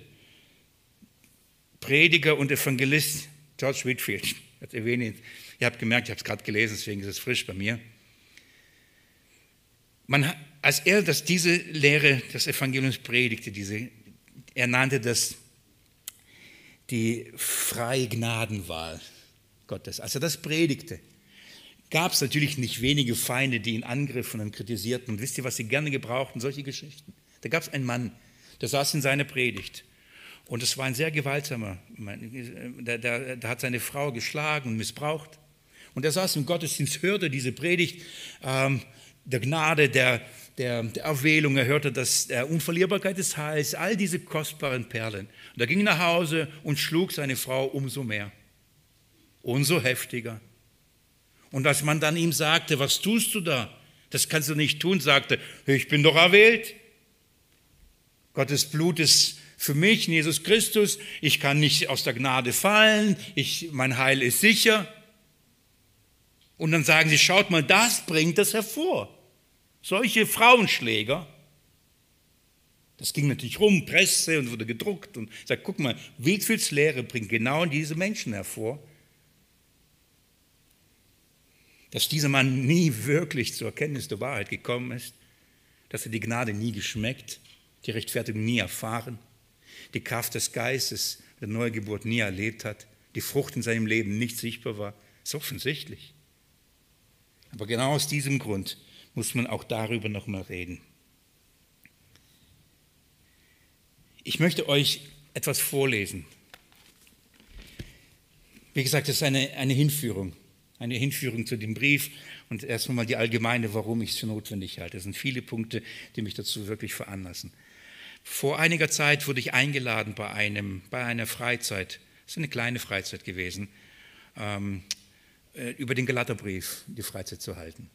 Prediger und Evangelist George Whitfield, das erwähne ich. Ihr habt gemerkt, ich habe es gerade gelesen, deswegen ist es frisch bei mir. Man, als er das, diese Lehre des Evangeliums predigte, diese, er nannte das die freie Gnadenwahl Gottes. Als er das predigte, gab es natürlich nicht wenige Feinde, die ihn angriffen und kritisierten. Und wisst ihr, was sie gerne gebrauchten? Solche Geschichten. Da gab es einen Mann, der saß in seiner Predigt Und es war ein sehr gewaltsamer Mann. Der, der, der hat seine Frau geschlagen und missbraucht. Und er saß im Gottesdienst, hörte diese Predigt ähm, der Gnade, der, der, der Erwählung, er hörte das, der Unverlierbarkeit des Heils, all diese kostbaren Perlen. Und er ging nach Hause und schlug seine Frau umso mehr, umso heftiger. Und als man dann ihm sagte, was tust du da? Das kannst du nicht tun, sagte, ich bin doch erwählt. Gottes Blut ist für mich, Jesus Christus, ich kann nicht aus der Gnade fallen, ich, mein Heil ist sicher. Und dann sagen sie, schaut mal, das bringt das hervor. Solche Frauenschläger. Das ging natürlich rum, Presse und wurde gedruckt und sagt, guck mal, Wiegfelds Lehre bringt genau diese Menschen hervor. Dass dieser Mann nie wirklich zur Erkenntnis der Wahrheit gekommen ist, dass er die Gnade nie geschmeckt, die Rechtfertigung nie erfahren, die Kraft des Geistes der Neugeburt nie erlebt hat, die Frucht in seinem Leben nicht sichtbar war, ist offensichtlich. Aber genau aus diesem Grund muss man auch darüber nochmal reden. Ich möchte euch etwas vorlesen. Wie gesagt, das ist eine, eine Hinführung, eine Hinführung zu dem Brief und erstmal mal die allgemeine, warum ich es für notwendig halte. Es sind viele Punkte, die mich dazu wirklich veranlassen. Vor einiger Zeit wurde ich eingeladen bei, einem, bei einer Freizeit, das ist eine kleine Freizeit gewesen, ähm, äh, über den Galaterbrief die Freizeit zu halten.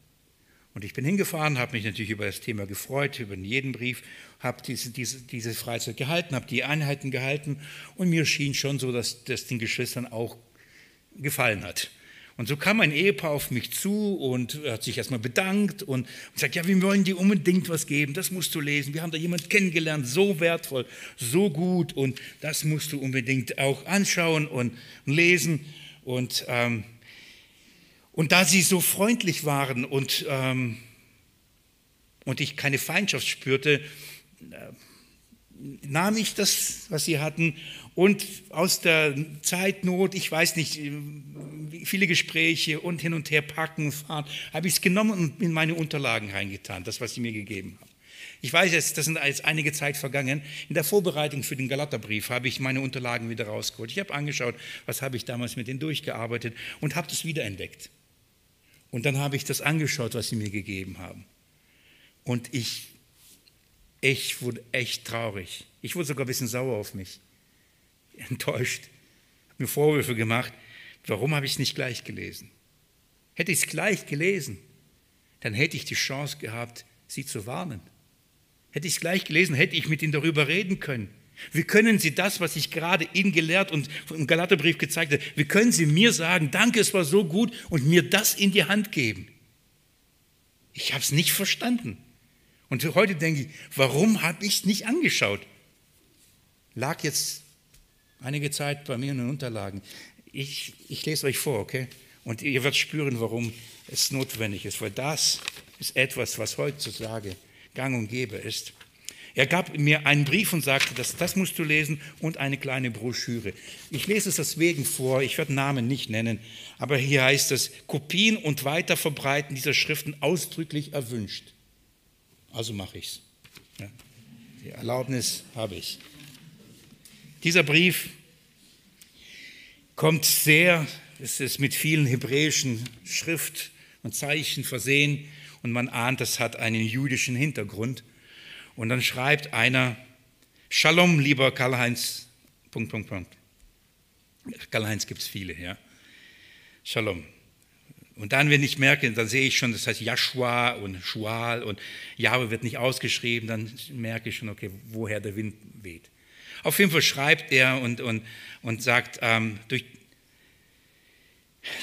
Und ich bin hingefahren, habe mich natürlich über das Thema gefreut, über jeden Brief, habe diese, diese, diese Freizeit gehalten, habe die Einheiten gehalten und mir schien schon so, dass das den Geschwistern auch gefallen hat. Und so kam ein Ehepaar auf mich zu und hat sich erstmal bedankt und, und sagt, ja, wir wollen dir unbedingt was geben, das musst du lesen. Wir haben da jemanden kennengelernt, so wertvoll, so gut und das musst du unbedingt auch anschauen und lesen. Und, ähm, und da sie so freundlich waren und, ähm, und ich keine Feindschaft spürte, äh, nahm ich das, was sie hatten und aus der Zeitnot, ich weiß nicht, viele Gespräche und hin und her packen, fahren, habe ich es genommen und in meine Unterlagen reingetan, das, was sie mir gegeben haben. Ich weiß jetzt, das sind jetzt einige Zeit vergangen. In der Vorbereitung für den Galaterbrief habe ich meine Unterlagen wieder rausgeholt. Ich habe angeschaut, was habe ich damals mit denen durchgearbeitet und habe das wiederentdeckt. Und dann habe ich das angeschaut, was sie mir gegeben haben. Und ich, ich wurde echt traurig. Ich wurde sogar ein bisschen sauer auf mich enttäuscht, habe mir Vorwürfe gemacht, warum habe ich es nicht gleich gelesen? Hätte ich es gleich gelesen, dann hätte ich die Chance gehabt, sie zu warnen. Hätte ich es gleich gelesen, hätte ich mit ihnen darüber reden können. Wie können Sie das, was ich gerade Ihnen gelehrt und im Galaterbrief gezeigt habe, wie können Sie mir sagen, danke, es war so gut und mir das in die Hand geben? Ich habe es nicht verstanden. Und heute denke ich, warum habe ich es nicht angeschaut? Lag jetzt einige Zeit bei mir in den Unterlagen. Ich, ich lese euch vor, okay? Und ihr werdet spüren, warum es notwendig ist, weil das ist etwas, was heutzutage gang und gäbe ist. Er gab mir einen Brief und sagte, das, das musst du lesen und eine kleine Broschüre. Ich lese es deswegen vor, ich werde Namen nicht nennen, aber hier heißt es, Kopien und Weiterverbreiten dieser Schriften ausdrücklich erwünscht. Also mache ich es. Ja. Die Erlaubnis habe ich. Dieser Brief kommt sehr, es ist mit vielen hebräischen Schrift und Zeichen versehen und man ahnt, es hat einen jüdischen Hintergrund. Und dann schreibt einer, Shalom, lieber Karl-Heinz, Punkt, Punkt, Punkt. Karl-Heinz gibt es viele, ja. Shalom. Und dann, wenn ich merke, dann sehe ich schon, das heißt Joshua und Shual und Jahwe wird nicht ausgeschrieben, dann merke ich schon, okay, woher der Wind weht. Auf jeden Fall schreibt er und, und, und sagt, ähm, durch,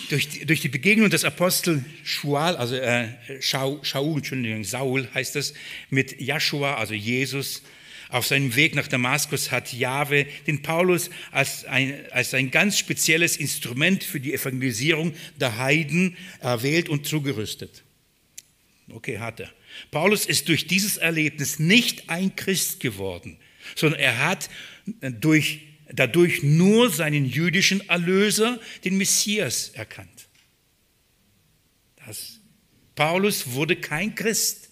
durch, durch, die Begegnung des Apostel Schual, also äh, Shaul, Entschuldigung, Saul heißt es, mit Joshua, also Jesus, auf seinem Weg nach Damaskus hat Jahwe den Paulus als ein, als ein ganz spezielles Instrument für die Evangelisierung der Heiden erwählt und zugerüstet. Okay, hat er. Paulus ist durch dieses Erlebnis nicht ein Christ geworden, sondern er hat durch, dadurch nur seinen jüdischen Erlöser, den Messias, erkannt. Das, Paulus wurde kein Christ.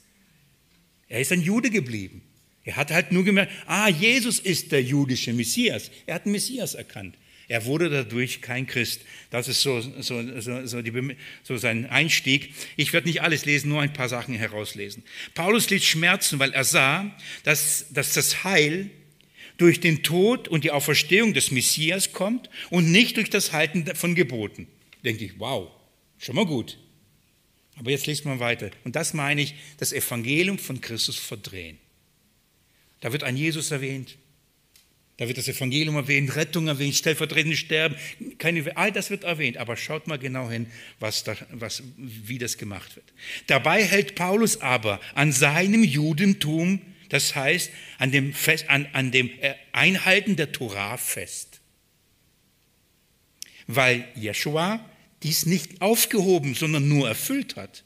Er ist ein Jude geblieben. Er hat halt nur gemerkt, ah, Jesus ist der jüdische Messias. Er hat den Messias erkannt. Er wurde dadurch kein Christ. Das ist so, so, so, so, die, so sein Einstieg. Ich werde nicht alles lesen, nur ein paar Sachen herauslesen. Paulus litt Schmerzen, weil er sah, dass, dass das Heil durch den Tod und die Auferstehung des Messias kommt und nicht durch das Halten von Geboten. Denke ich, wow, schon mal gut. Aber jetzt liest man weiter. Und das meine ich, das Evangelium von Christus verdrehen. Da wird ein Jesus erwähnt, da wird das Evangelium erwähnt, Rettung erwähnt, stellvertretend Sterben, keine, all das wird erwähnt, aber schaut mal genau hin, was da, was, wie das gemacht wird. Dabei hält Paulus aber an seinem Judentum, das heißt an dem, Fest, an, an dem Einhalten der Torah fest. Weil Jeschua dies nicht aufgehoben, sondern nur erfüllt hat.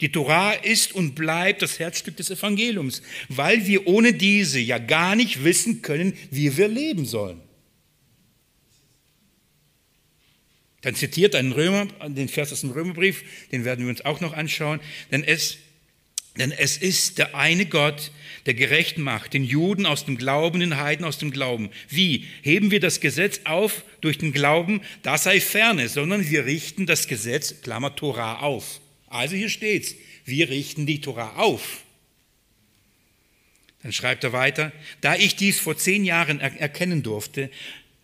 Die Torah ist und bleibt das Herzstück des Evangeliums, weil wir ohne diese ja gar nicht wissen können, wie wir leben sollen. Dann zitiert ein Römer, den Vers aus dem Römerbrief, den werden wir uns auch noch anschauen, denn es, denn es ist der eine Gott, der gerecht macht, den Juden aus dem Glauben, den Heiden aus dem Glauben. Wie? Heben wir das Gesetz auf durch den Glauben? Das sei ferne, sondern wir richten das Gesetz, Klammer Torah, auf. Also hier steht's, wir richten die Tora auf. Dann schreibt er weiter, da ich dies vor zehn Jahren erkennen durfte,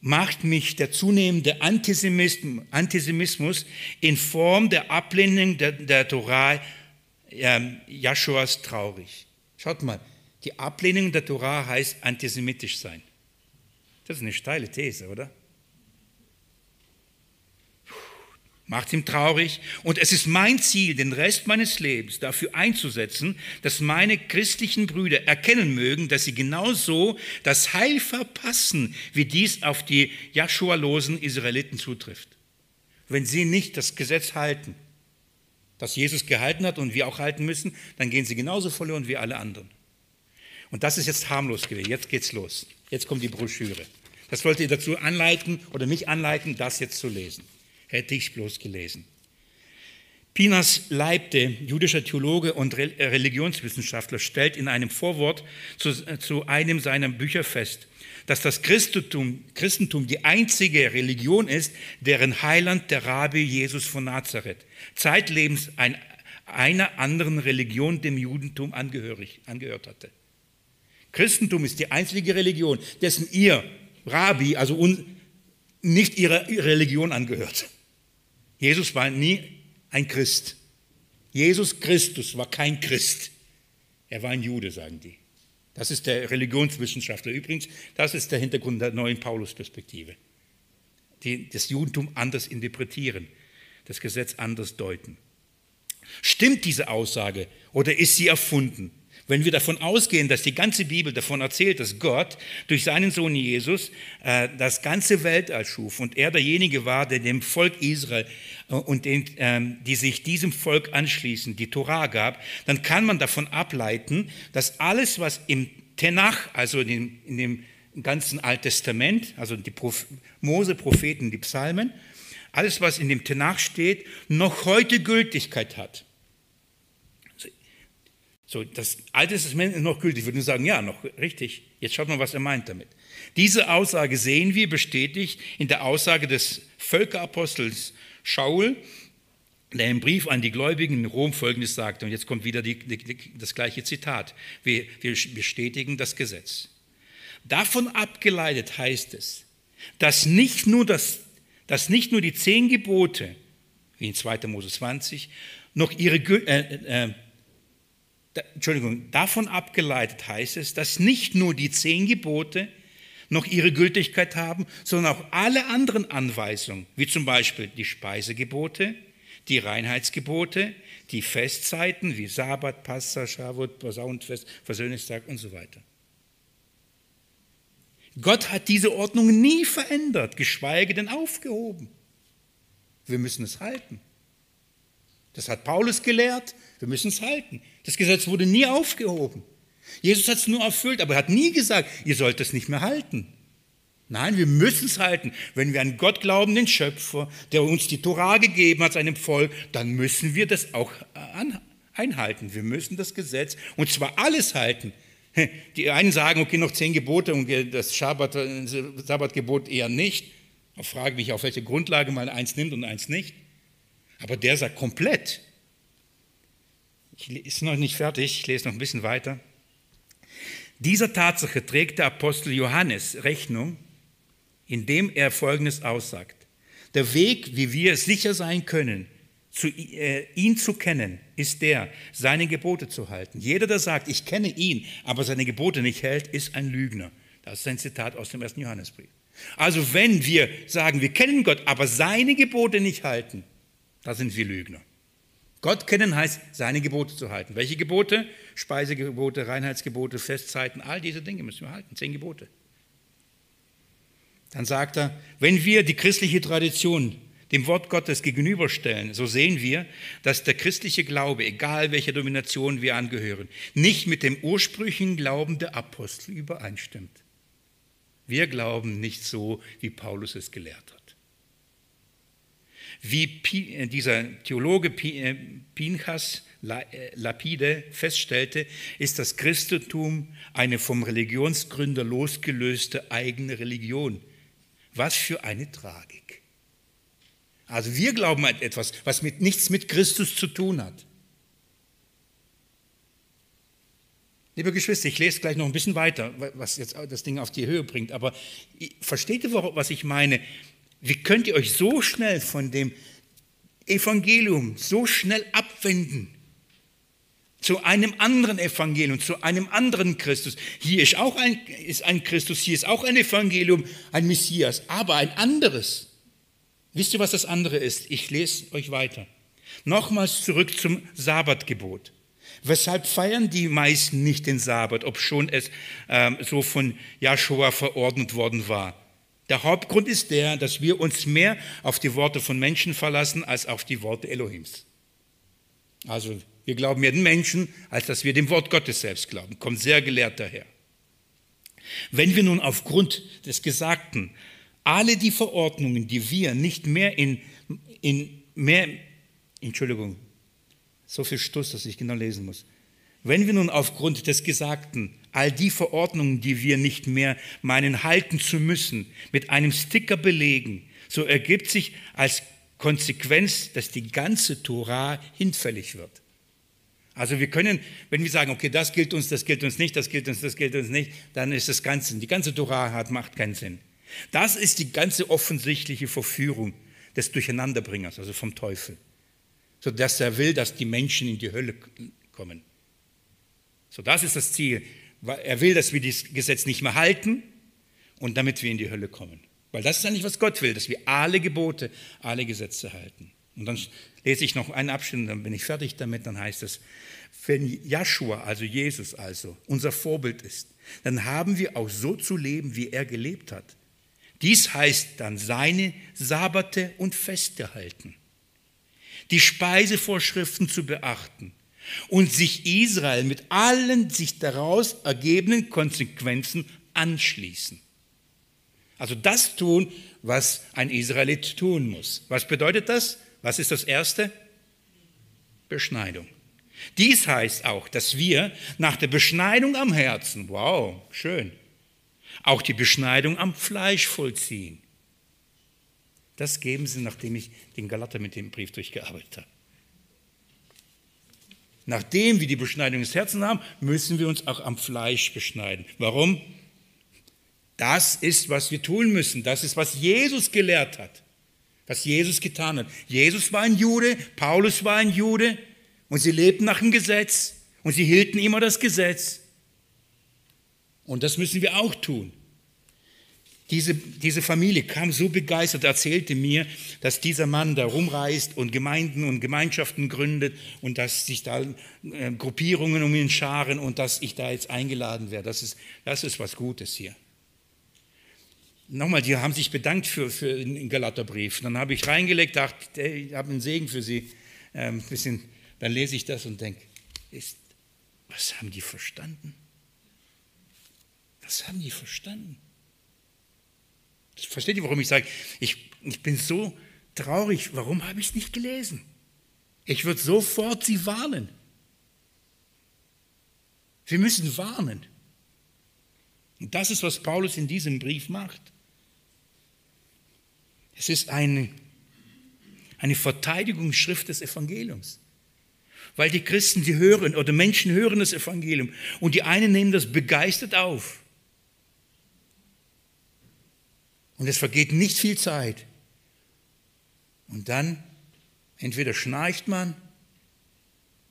macht mich der zunehmende Antisemitismus in Form der Ablehnung der, der Torah äh, Joshuas traurig. Schaut mal, die Ablehnung der Torah heißt antisemitisch sein. Das ist eine steile These, oder? macht ihm traurig. Und es ist mein Ziel, den Rest meines Lebens dafür einzusetzen, dass meine christlichen Brüder erkennen mögen, dass sie genauso das Heil verpassen, wie dies auf die Joshua-losen Israeliten zutrifft. Wenn sie nicht das Gesetz halten, das Jesus gehalten hat und wir auch halten müssen, dann gehen sie genauso verloren wie alle anderen. Und das ist jetzt harmlos gewesen. Jetzt geht's los. Jetzt kommt die Broschüre. Das wollte ihr dazu anleiten oder mich anleiten, das jetzt zu lesen hätte ich bloß gelesen. Pinas Leibte, jüdischer Theologe und Religionswissenschaftler, stellt in einem Vorwort zu, äh, zu einem seiner Bücher fest, dass das Christentum, Christentum die einzige Religion ist, deren Heiland der Rabbi Jesus von Nazareth zeitlebens ein, einer anderen Religion, dem Judentum, angehörig, angehört hatte. Christentum ist die einzige Religion, dessen ihr Rabbi, also un, nicht ihrer Religion angehört. Jesus war nie ein Christ. Jesus Christus war kein Christ. Er war ein Jude, sagen die. Das ist der Religionswissenschaftler. Übrigens, das ist der Hintergrund der neuen Paulus-Perspektive. Das Judentum anders interpretieren, das Gesetz anders deuten. Stimmt diese Aussage oder ist sie erfunden? Wenn wir davon ausgehen, dass die ganze Bibel davon erzählt, dass Gott durch seinen Sohn Jesus äh, das ganze Weltall schuf und er derjenige war, der dem Volk Israel äh, und den, ähm, die sich diesem Volk anschließen, die Torah gab, dann kann man davon ableiten, dass alles, was im Tenach, also in dem, in dem ganzen Alttestament, also die Proph Mose, Propheten, die Psalmen, alles, was in dem Tenach steht, noch heute Gültigkeit hat. So, das Alte Testament ist noch gültig. Ich würde nur sagen, ja, noch richtig. Jetzt schaut mal, was er meint damit. Diese Aussage sehen wir bestätigt in der Aussage des Völkerapostels Schaul, der im Brief an die Gläubigen in Rom Folgendes sagte. Und jetzt kommt wieder die, die, das gleiche Zitat. Wir, wir bestätigen das Gesetz. Davon abgeleitet heißt es, dass nicht nur, das, dass nicht nur die zehn Gebote, wie in 2. Mose 20, noch ihre, äh, äh, Entschuldigung, davon abgeleitet heißt es, dass nicht nur die zehn Gebote noch ihre Gültigkeit haben, sondern auch alle anderen Anweisungen, wie zum Beispiel die Speisegebote, die Reinheitsgebote, die Festzeiten wie Sabbat, Passa, Shavuot, Posaunenfest, Versöhnungstag und so weiter. Gott hat diese Ordnung nie verändert, geschweige denn aufgehoben. Wir müssen es halten. Das hat Paulus gelehrt, wir müssen es halten. Das Gesetz wurde nie aufgehoben. Jesus hat es nur erfüllt, aber er hat nie gesagt, ihr sollt es nicht mehr halten. Nein, wir müssen es halten. Wenn wir an Gott glauben, den Schöpfer, der uns die Torah gegeben hat, seinem Volk, dann müssen wir das auch einhalten. Wir müssen das Gesetz, und zwar alles halten. Die einen sagen, okay, noch zehn Gebote und das Sabbat, Sabbatgebot eher nicht. Ich frage mich, auf welche Grundlage man eins nimmt und eins nicht. Aber der sagt komplett. Ich ist noch nicht fertig, ich lese noch ein bisschen weiter. Dieser Tatsache trägt der Apostel Johannes Rechnung, indem er Folgendes aussagt. Der Weg, wie wir sicher sein können, zu, äh, ihn zu kennen, ist der, seine Gebote zu halten. Jeder, der sagt, ich kenne ihn, aber seine Gebote nicht hält, ist ein Lügner. Das ist ein Zitat aus dem ersten Johannesbrief. Also wenn wir sagen, wir kennen Gott, aber seine Gebote nicht halten, da sind wir Lügner. Gott kennen heißt, seine Gebote zu halten. Welche Gebote? Speisegebote, Reinheitsgebote, Festzeiten, all diese Dinge müssen wir halten. Zehn Gebote. Dann sagt er, wenn wir die christliche Tradition dem Wort Gottes gegenüberstellen, so sehen wir, dass der christliche Glaube, egal welcher Domination wir angehören, nicht mit dem ursprünglichen Glauben der Apostel übereinstimmt. Wir glauben nicht so, wie Paulus es gelehrt hat. Wie äh, dieser Theologe äh, Pinchas äh, Lapide feststellte, ist das Christentum eine vom Religionsgründer losgelöste eigene Religion. Was für eine Tragik. Also wir glauben an etwas, was mit, nichts mit Christus zu tun hat. Liebe Geschwister, ich lese gleich noch ein bisschen weiter, was jetzt das Ding auf die Höhe bringt. Aber versteht ihr, was ich meine? Wie könnt ihr euch so schnell von dem Evangelium so schnell abwenden? Zu einem anderen Evangelium, zu einem anderen Christus. Hier ist auch ein, ist ein Christus, hier ist auch ein Evangelium, ein Messias, aber ein anderes. Wisst ihr, was das andere ist? Ich lese euch weiter. Nochmals zurück zum Sabbatgebot. Weshalb feiern die meisten nicht den Sabbat, ob schon es ähm, so von Joshua verordnet worden war? Der Hauptgrund ist der, dass wir uns mehr auf die Worte von Menschen verlassen als auf die Worte Elohims. Also wir glauben mehr den Menschen, als dass wir dem Wort Gottes selbst glauben. Kommt sehr gelehrt daher. Wenn wir nun aufgrund des Gesagten alle die Verordnungen, die wir nicht mehr in, in mehr, Entschuldigung, so viel Stuss, dass ich genau lesen muss. Wenn wir nun aufgrund des Gesagten all die Verordnungen, die wir nicht mehr meinen halten zu müssen, mit einem Sticker belegen, so ergibt sich als Konsequenz, dass die ganze Tora hinfällig wird. Also wir können, wenn wir sagen, okay, das gilt uns, das gilt uns nicht, das gilt uns, das gilt uns nicht, dann ist das Ganze, die ganze Tora hat, macht keinen Sinn. Das ist die ganze offensichtliche Verführung des Durcheinanderbringers, also vom Teufel. So dass er will, dass die Menschen in die Hölle kommen. So, das ist das Ziel. Er will, dass wir das Gesetz nicht mehr halten und damit wir in die Hölle kommen. Weil das ist eigentlich, was Gott will, dass wir alle Gebote, alle Gesetze halten. Und dann lese ich noch einen Abschnitt und dann bin ich fertig damit. Dann heißt es, wenn Joshua, also Jesus also, unser Vorbild ist, dann haben wir auch so zu leben, wie er gelebt hat. Dies heißt dann seine Sabbate und Feste halten, die Speisevorschriften zu beachten und sich Israel mit allen sich daraus ergebenden Konsequenzen anschließen. Also das tun, was ein Israelit tun muss. Was bedeutet das? Was ist das Erste? Beschneidung. Dies heißt auch, dass wir nach der Beschneidung am Herzen, wow, schön, auch die Beschneidung am Fleisch vollziehen. Das geben sie, nachdem ich den Galater mit dem Brief durchgearbeitet habe. Nachdem wir die Beschneidung des Herzens haben, müssen wir uns auch am Fleisch beschneiden. Warum? Das ist, was wir tun müssen. Das ist, was Jesus gelehrt hat. Was Jesus getan hat. Jesus war ein Jude, Paulus war ein Jude und sie lebten nach dem Gesetz und sie hielten immer das Gesetz. Und das müssen wir auch tun. Diese, diese Familie kam so begeistert, erzählte mir, dass dieser Mann da rumreist und Gemeinden und Gemeinschaften gründet und dass sich da äh, Gruppierungen um ihn scharen und dass ich da jetzt eingeladen werde. Das ist, das ist was Gutes hier. Nochmal, die haben sich bedankt für, für den Galaterbrief. Dann habe ich reingelegt, dachte, ich habe einen Segen für sie. Ähm, bisschen, dann lese ich das und denke, was haben die verstanden? Das haben die verstanden. Versteht ihr, warum ich sage, ich, ich bin so traurig, warum habe ich es nicht gelesen? Ich würde sofort sie warnen. Wir müssen warnen. Und das ist, was Paulus in diesem Brief macht. Es ist eine, eine Verteidigungsschrift des Evangeliums. Weil die Christen, die hören, oder Menschen hören das Evangelium und die einen nehmen das begeistert auf. Und es vergeht nicht viel Zeit. Und dann entweder schnarcht man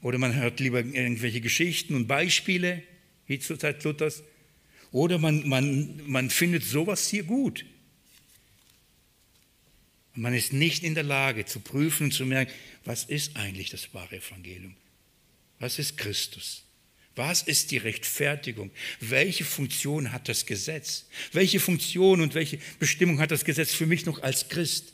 oder man hört lieber irgendwelche Geschichten und Beispiele, wie zur Zeit Luthers, oder man, man, man findet sowas hier gut. Und man ist nicht in der Lage zu prüfen und zu merken, was ist eigentlich das wahre Evangelium? Was ist Christus? Was ist die Rechtfertigung? Welche Funktion hat das Gesetz? Welche Funktion und welche Bestimmung hat das Gesetz für mich noch als Christ?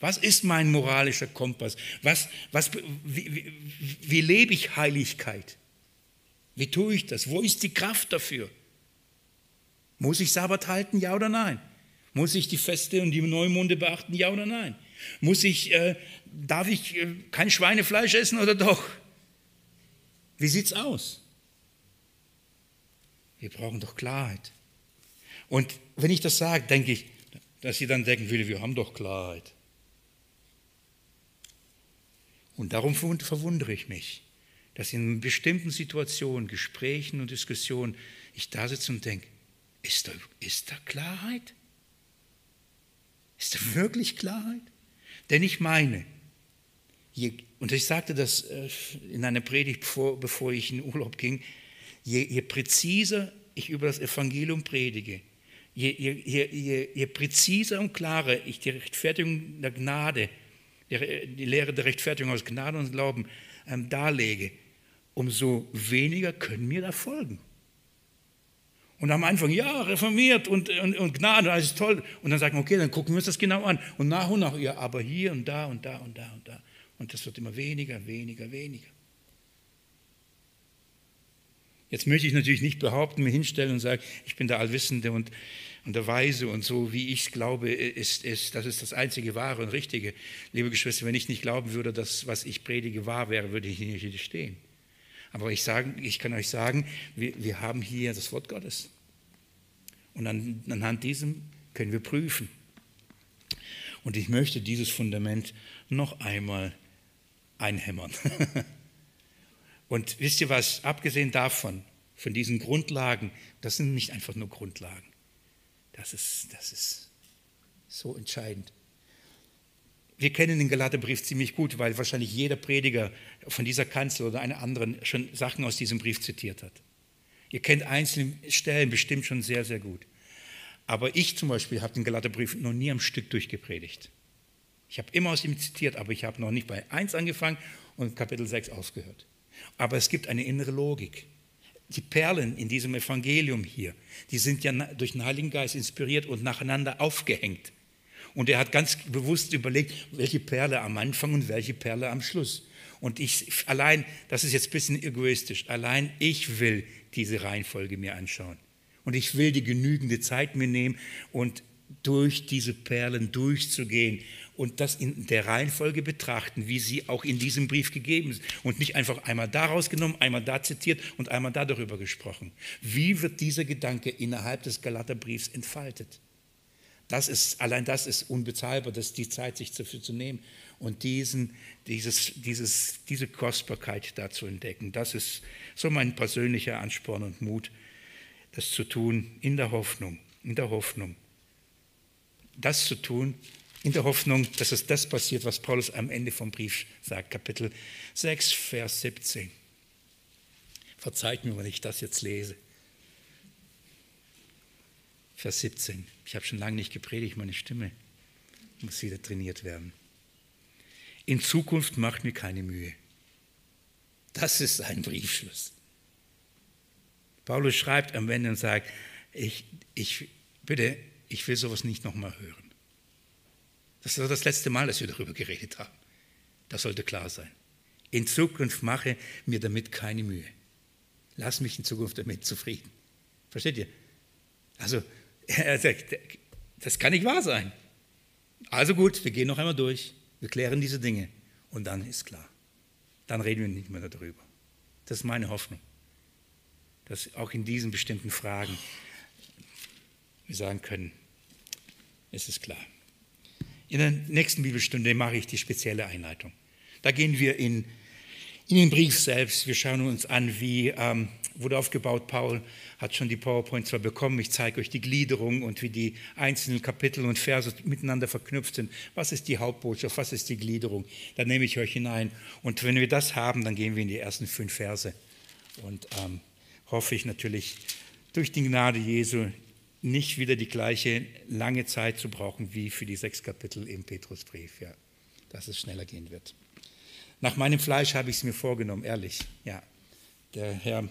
Was ist mein moralischer Kompass? Was, was, wie, wie, wie lebe ich Heiligkeit? Wie tue ich das? Wo ist die Kraft dafür? Muss ich Sabbat halten, ja oder nein? Muss ich die Feste und die Neumonde beachten, ja oder nein? Muss ich, äh, darf ich äh, kein Schweinefleisch essen oder doch? Wie sieht's aus? Wir brauchen doch Klarheit. Und wenn ich das sage, denke ich, dass sie dann denken, wir haben doch Klarheit. Und darum verwundere ich mich, dass in bestimmten Situationen, Gesprächen und Diskussionen ich da sitze und denke, ist da, ist da Klarheit? Ist da wirklich Klarheit? Denn ich meine, je, und ich sagte das äh, in einer Predigt, bevor, bevor ich in Urlaub ging, je, je präziser ich über das Evangelium predige, je, je, je, präziser und klarer ich die Rechtfertigung der Gnade, die Lehre der Rechtfertigung aus Gnade und Glauben ähm, darlege, umso weniger können mir da folgen. Und am Anfang, ja, reformiert und, und, und Gnade, alles toll. Und dann sagen wir, okay, dann gucken wir uns das genau an. Und nach und nach, ja, aber hier und da und da und da und da. Und das wird immer weniger, weniger, weniger. Jetzt möchte ich natürlich nicht behaupten, mir hinstellen und sagen, ich bin der Allwissende und, und der Weise und so, wie ich glaube, ist, ist, das ist das einzige Wahre und Richtige. Liebe Geschwister, wenn ich nicht glauben würde, dass was ich predige wahr wäre, würde ich nicht hier stehen. Aber ich, sagen, ich kann euch sagen, wir, wir haben hier das Wort Gottes. Und an, anhand diesem können wir prüfen. Und ich möchte dieses Fundament noch einmal einhämmern. Und wisst ihr was, abgesehen davon, von diesen Grundlagen, das sind nicht einfach nur Grundlagen. Das ist, das ist so entscheidend. Wir kennen den Galaterbrief ziemlich gut, weil wahrscheinlich jeder Prediger von dieser Kanzel oder einer anderen schon Sachen aus diesem Brief zitiert hat. Ihr kennt einzelne Stellen bestimmt schon sehr, sehr gut. Aber ich zum Beispiel habe den Galaterbrief noch nie am Stück durchgepredigt. Ich habe immer aus ihm zitiert, aber ich habe noch nicht bei 1 angefangen und Kapitel 6 ausgehört. Aber es gibt eine innere Logik. Die Perlen in diesem Evangelium hier, die sind ja durch den Heiligen Geist inspiriert und nacheinander aufgehängt. Und er hat ganz bewusst überlegt, welche Perle am Anfang und welche Perle am Schluss. Und ich allein, das ist jetzt ein bisschen egoistisch, allein ich will diese Reihenfolge mir anschauen. Und ich will die genügende Zeit mir nehmen und durch diese Perlen durchzugehen und das in der Reihenfolge betrachten, wie sie auch in diesem Brief gegeben sind. Und nicht einfach einmal daraus genommen, einmal da zitiert und einmal da darüber gesprochen. Wie wird dieser Gedanke innerhalb des Galaterbriefs entfaltet? Das ist, allein das ist unbezahlbar, das die Zeit sich dafür zu nehmen und diesen, dieses, dieses, diese Kostbarkeit da zu entdecken. Das ist so mein persönlicher Ansporn und Mut, das zu tun in der Hoffnung, in der Hoffnung. Das zu tun in der Hoffnung, dass es das passiert, was Paulus am Ende vom Brief sagt, Kapitel 6, Vers 17. Verzeiht mir, wenn ich das jetzt lese. Vers 17. Ich habe schon lange nicht gepredigt, meine Stimme muss wieder trainiert werden. In Zukunft macht mir keine Mühe. Das ist ein Briefschluss. Paulus schreibt am Ende und sagt, ich, ich, bitte, ich will sowas nicht nochmal hören. Das ist das letzte Mal, dass wir darüber geredet haben. Das sollte klar sein. In Zukunft mache mir damit keine Mühe. Lass mich in Zukunft damit zufrieden. Versteht ihr? Also das kann nicht wahr sein. Also gut, wir gehen noch einmal durch, wir klären diese Dinge und dann ist klar. Dann reden wir nicht mehr darüber. Das ist meine Hoffnung. dass auch in diesen bestimmten Fragen wir sagen können, es ist klar. In der nächsten Bibelstunde mache ich die spezielle Einleitung. Da gehen wir in, in den Brief selbst. Wir schauen uns an, wie ähm, wurde aufgebaut. Paul hat schon die PowerPoint zwar bekommen. Ich zeige euch die Gliederung und wie die einzelnen Kapitel und Verse miteinander verknüpft sind. Was ist die Hauptbotschaft? Was ist die Gliederung? Da nehme ich euch hinein. Und wenn wir das haben, dann gehen wir in die ersten fünf Verse. Und ähm, hoffe ich natürlich durch die Gnade Jesu nicht wieder die gleiche lange Zeit zu brauchen wie für die sechs Kapitel im Petrusbrief. Ja, dass es schneller gehen wird. Nach meinem Fleisch habe ich es mir vorgenommen, ehrlich. Ja, der Herr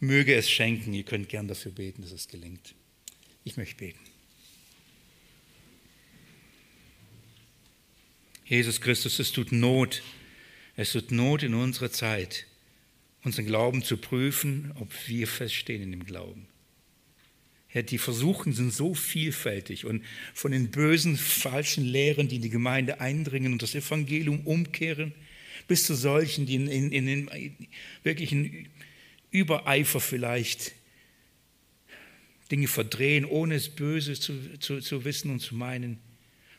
möge es schenken. Ihr könnt gern dafür beten, dass es gelingt. Ich möchte beten. Jesus Christus, es tut Not. Es tut Not in unserer Zeit, unseren Glauben zu prüfen, ob wir feststehen in dem Glauben. Herr, die Versuchen sind so vielfältig und von den bösen, falschen Lehren, die in die Gemeinde eindringen und das Evangelium umkehren, bis zu solchen, die in, in, in den wirklichen Übereifer vielleicht Dinge verdrehen, ohne es Böse zu, zu, zu wissen und zu meinen,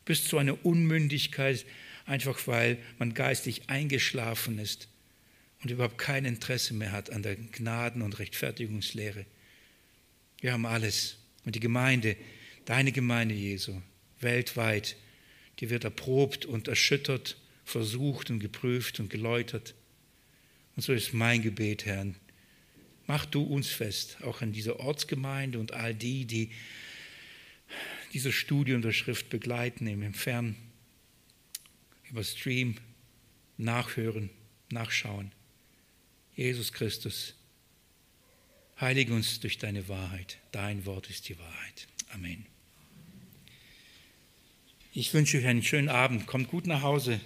bis zu einer Unmündigkeit, einfach weil man geistig eingeschlafen ist und überhaupt kein Interesse mehr hat an der Gnaden- und Rechtfertigungslehre. Wir haben alles. Und die Gemeinde, deine Gemeinde Jesu, weltweit, die wird erprobt und erschüttert, versucht und geprüft und geläutert. Und so ist mein Gebet, Herr. Mach du uns fest, auch an dieser Ortsgemeinde und all die, die diese Studium der Schrift begleiten, im Fern, über Stream, nachhören, nachschauen. Jesus Christus, Heilige uns durch deine Wahrheit. Dein Wort ist die Wahrheit. Amen. Ich wünsche euch einen schönen Abend. Kommt gut nach Hause.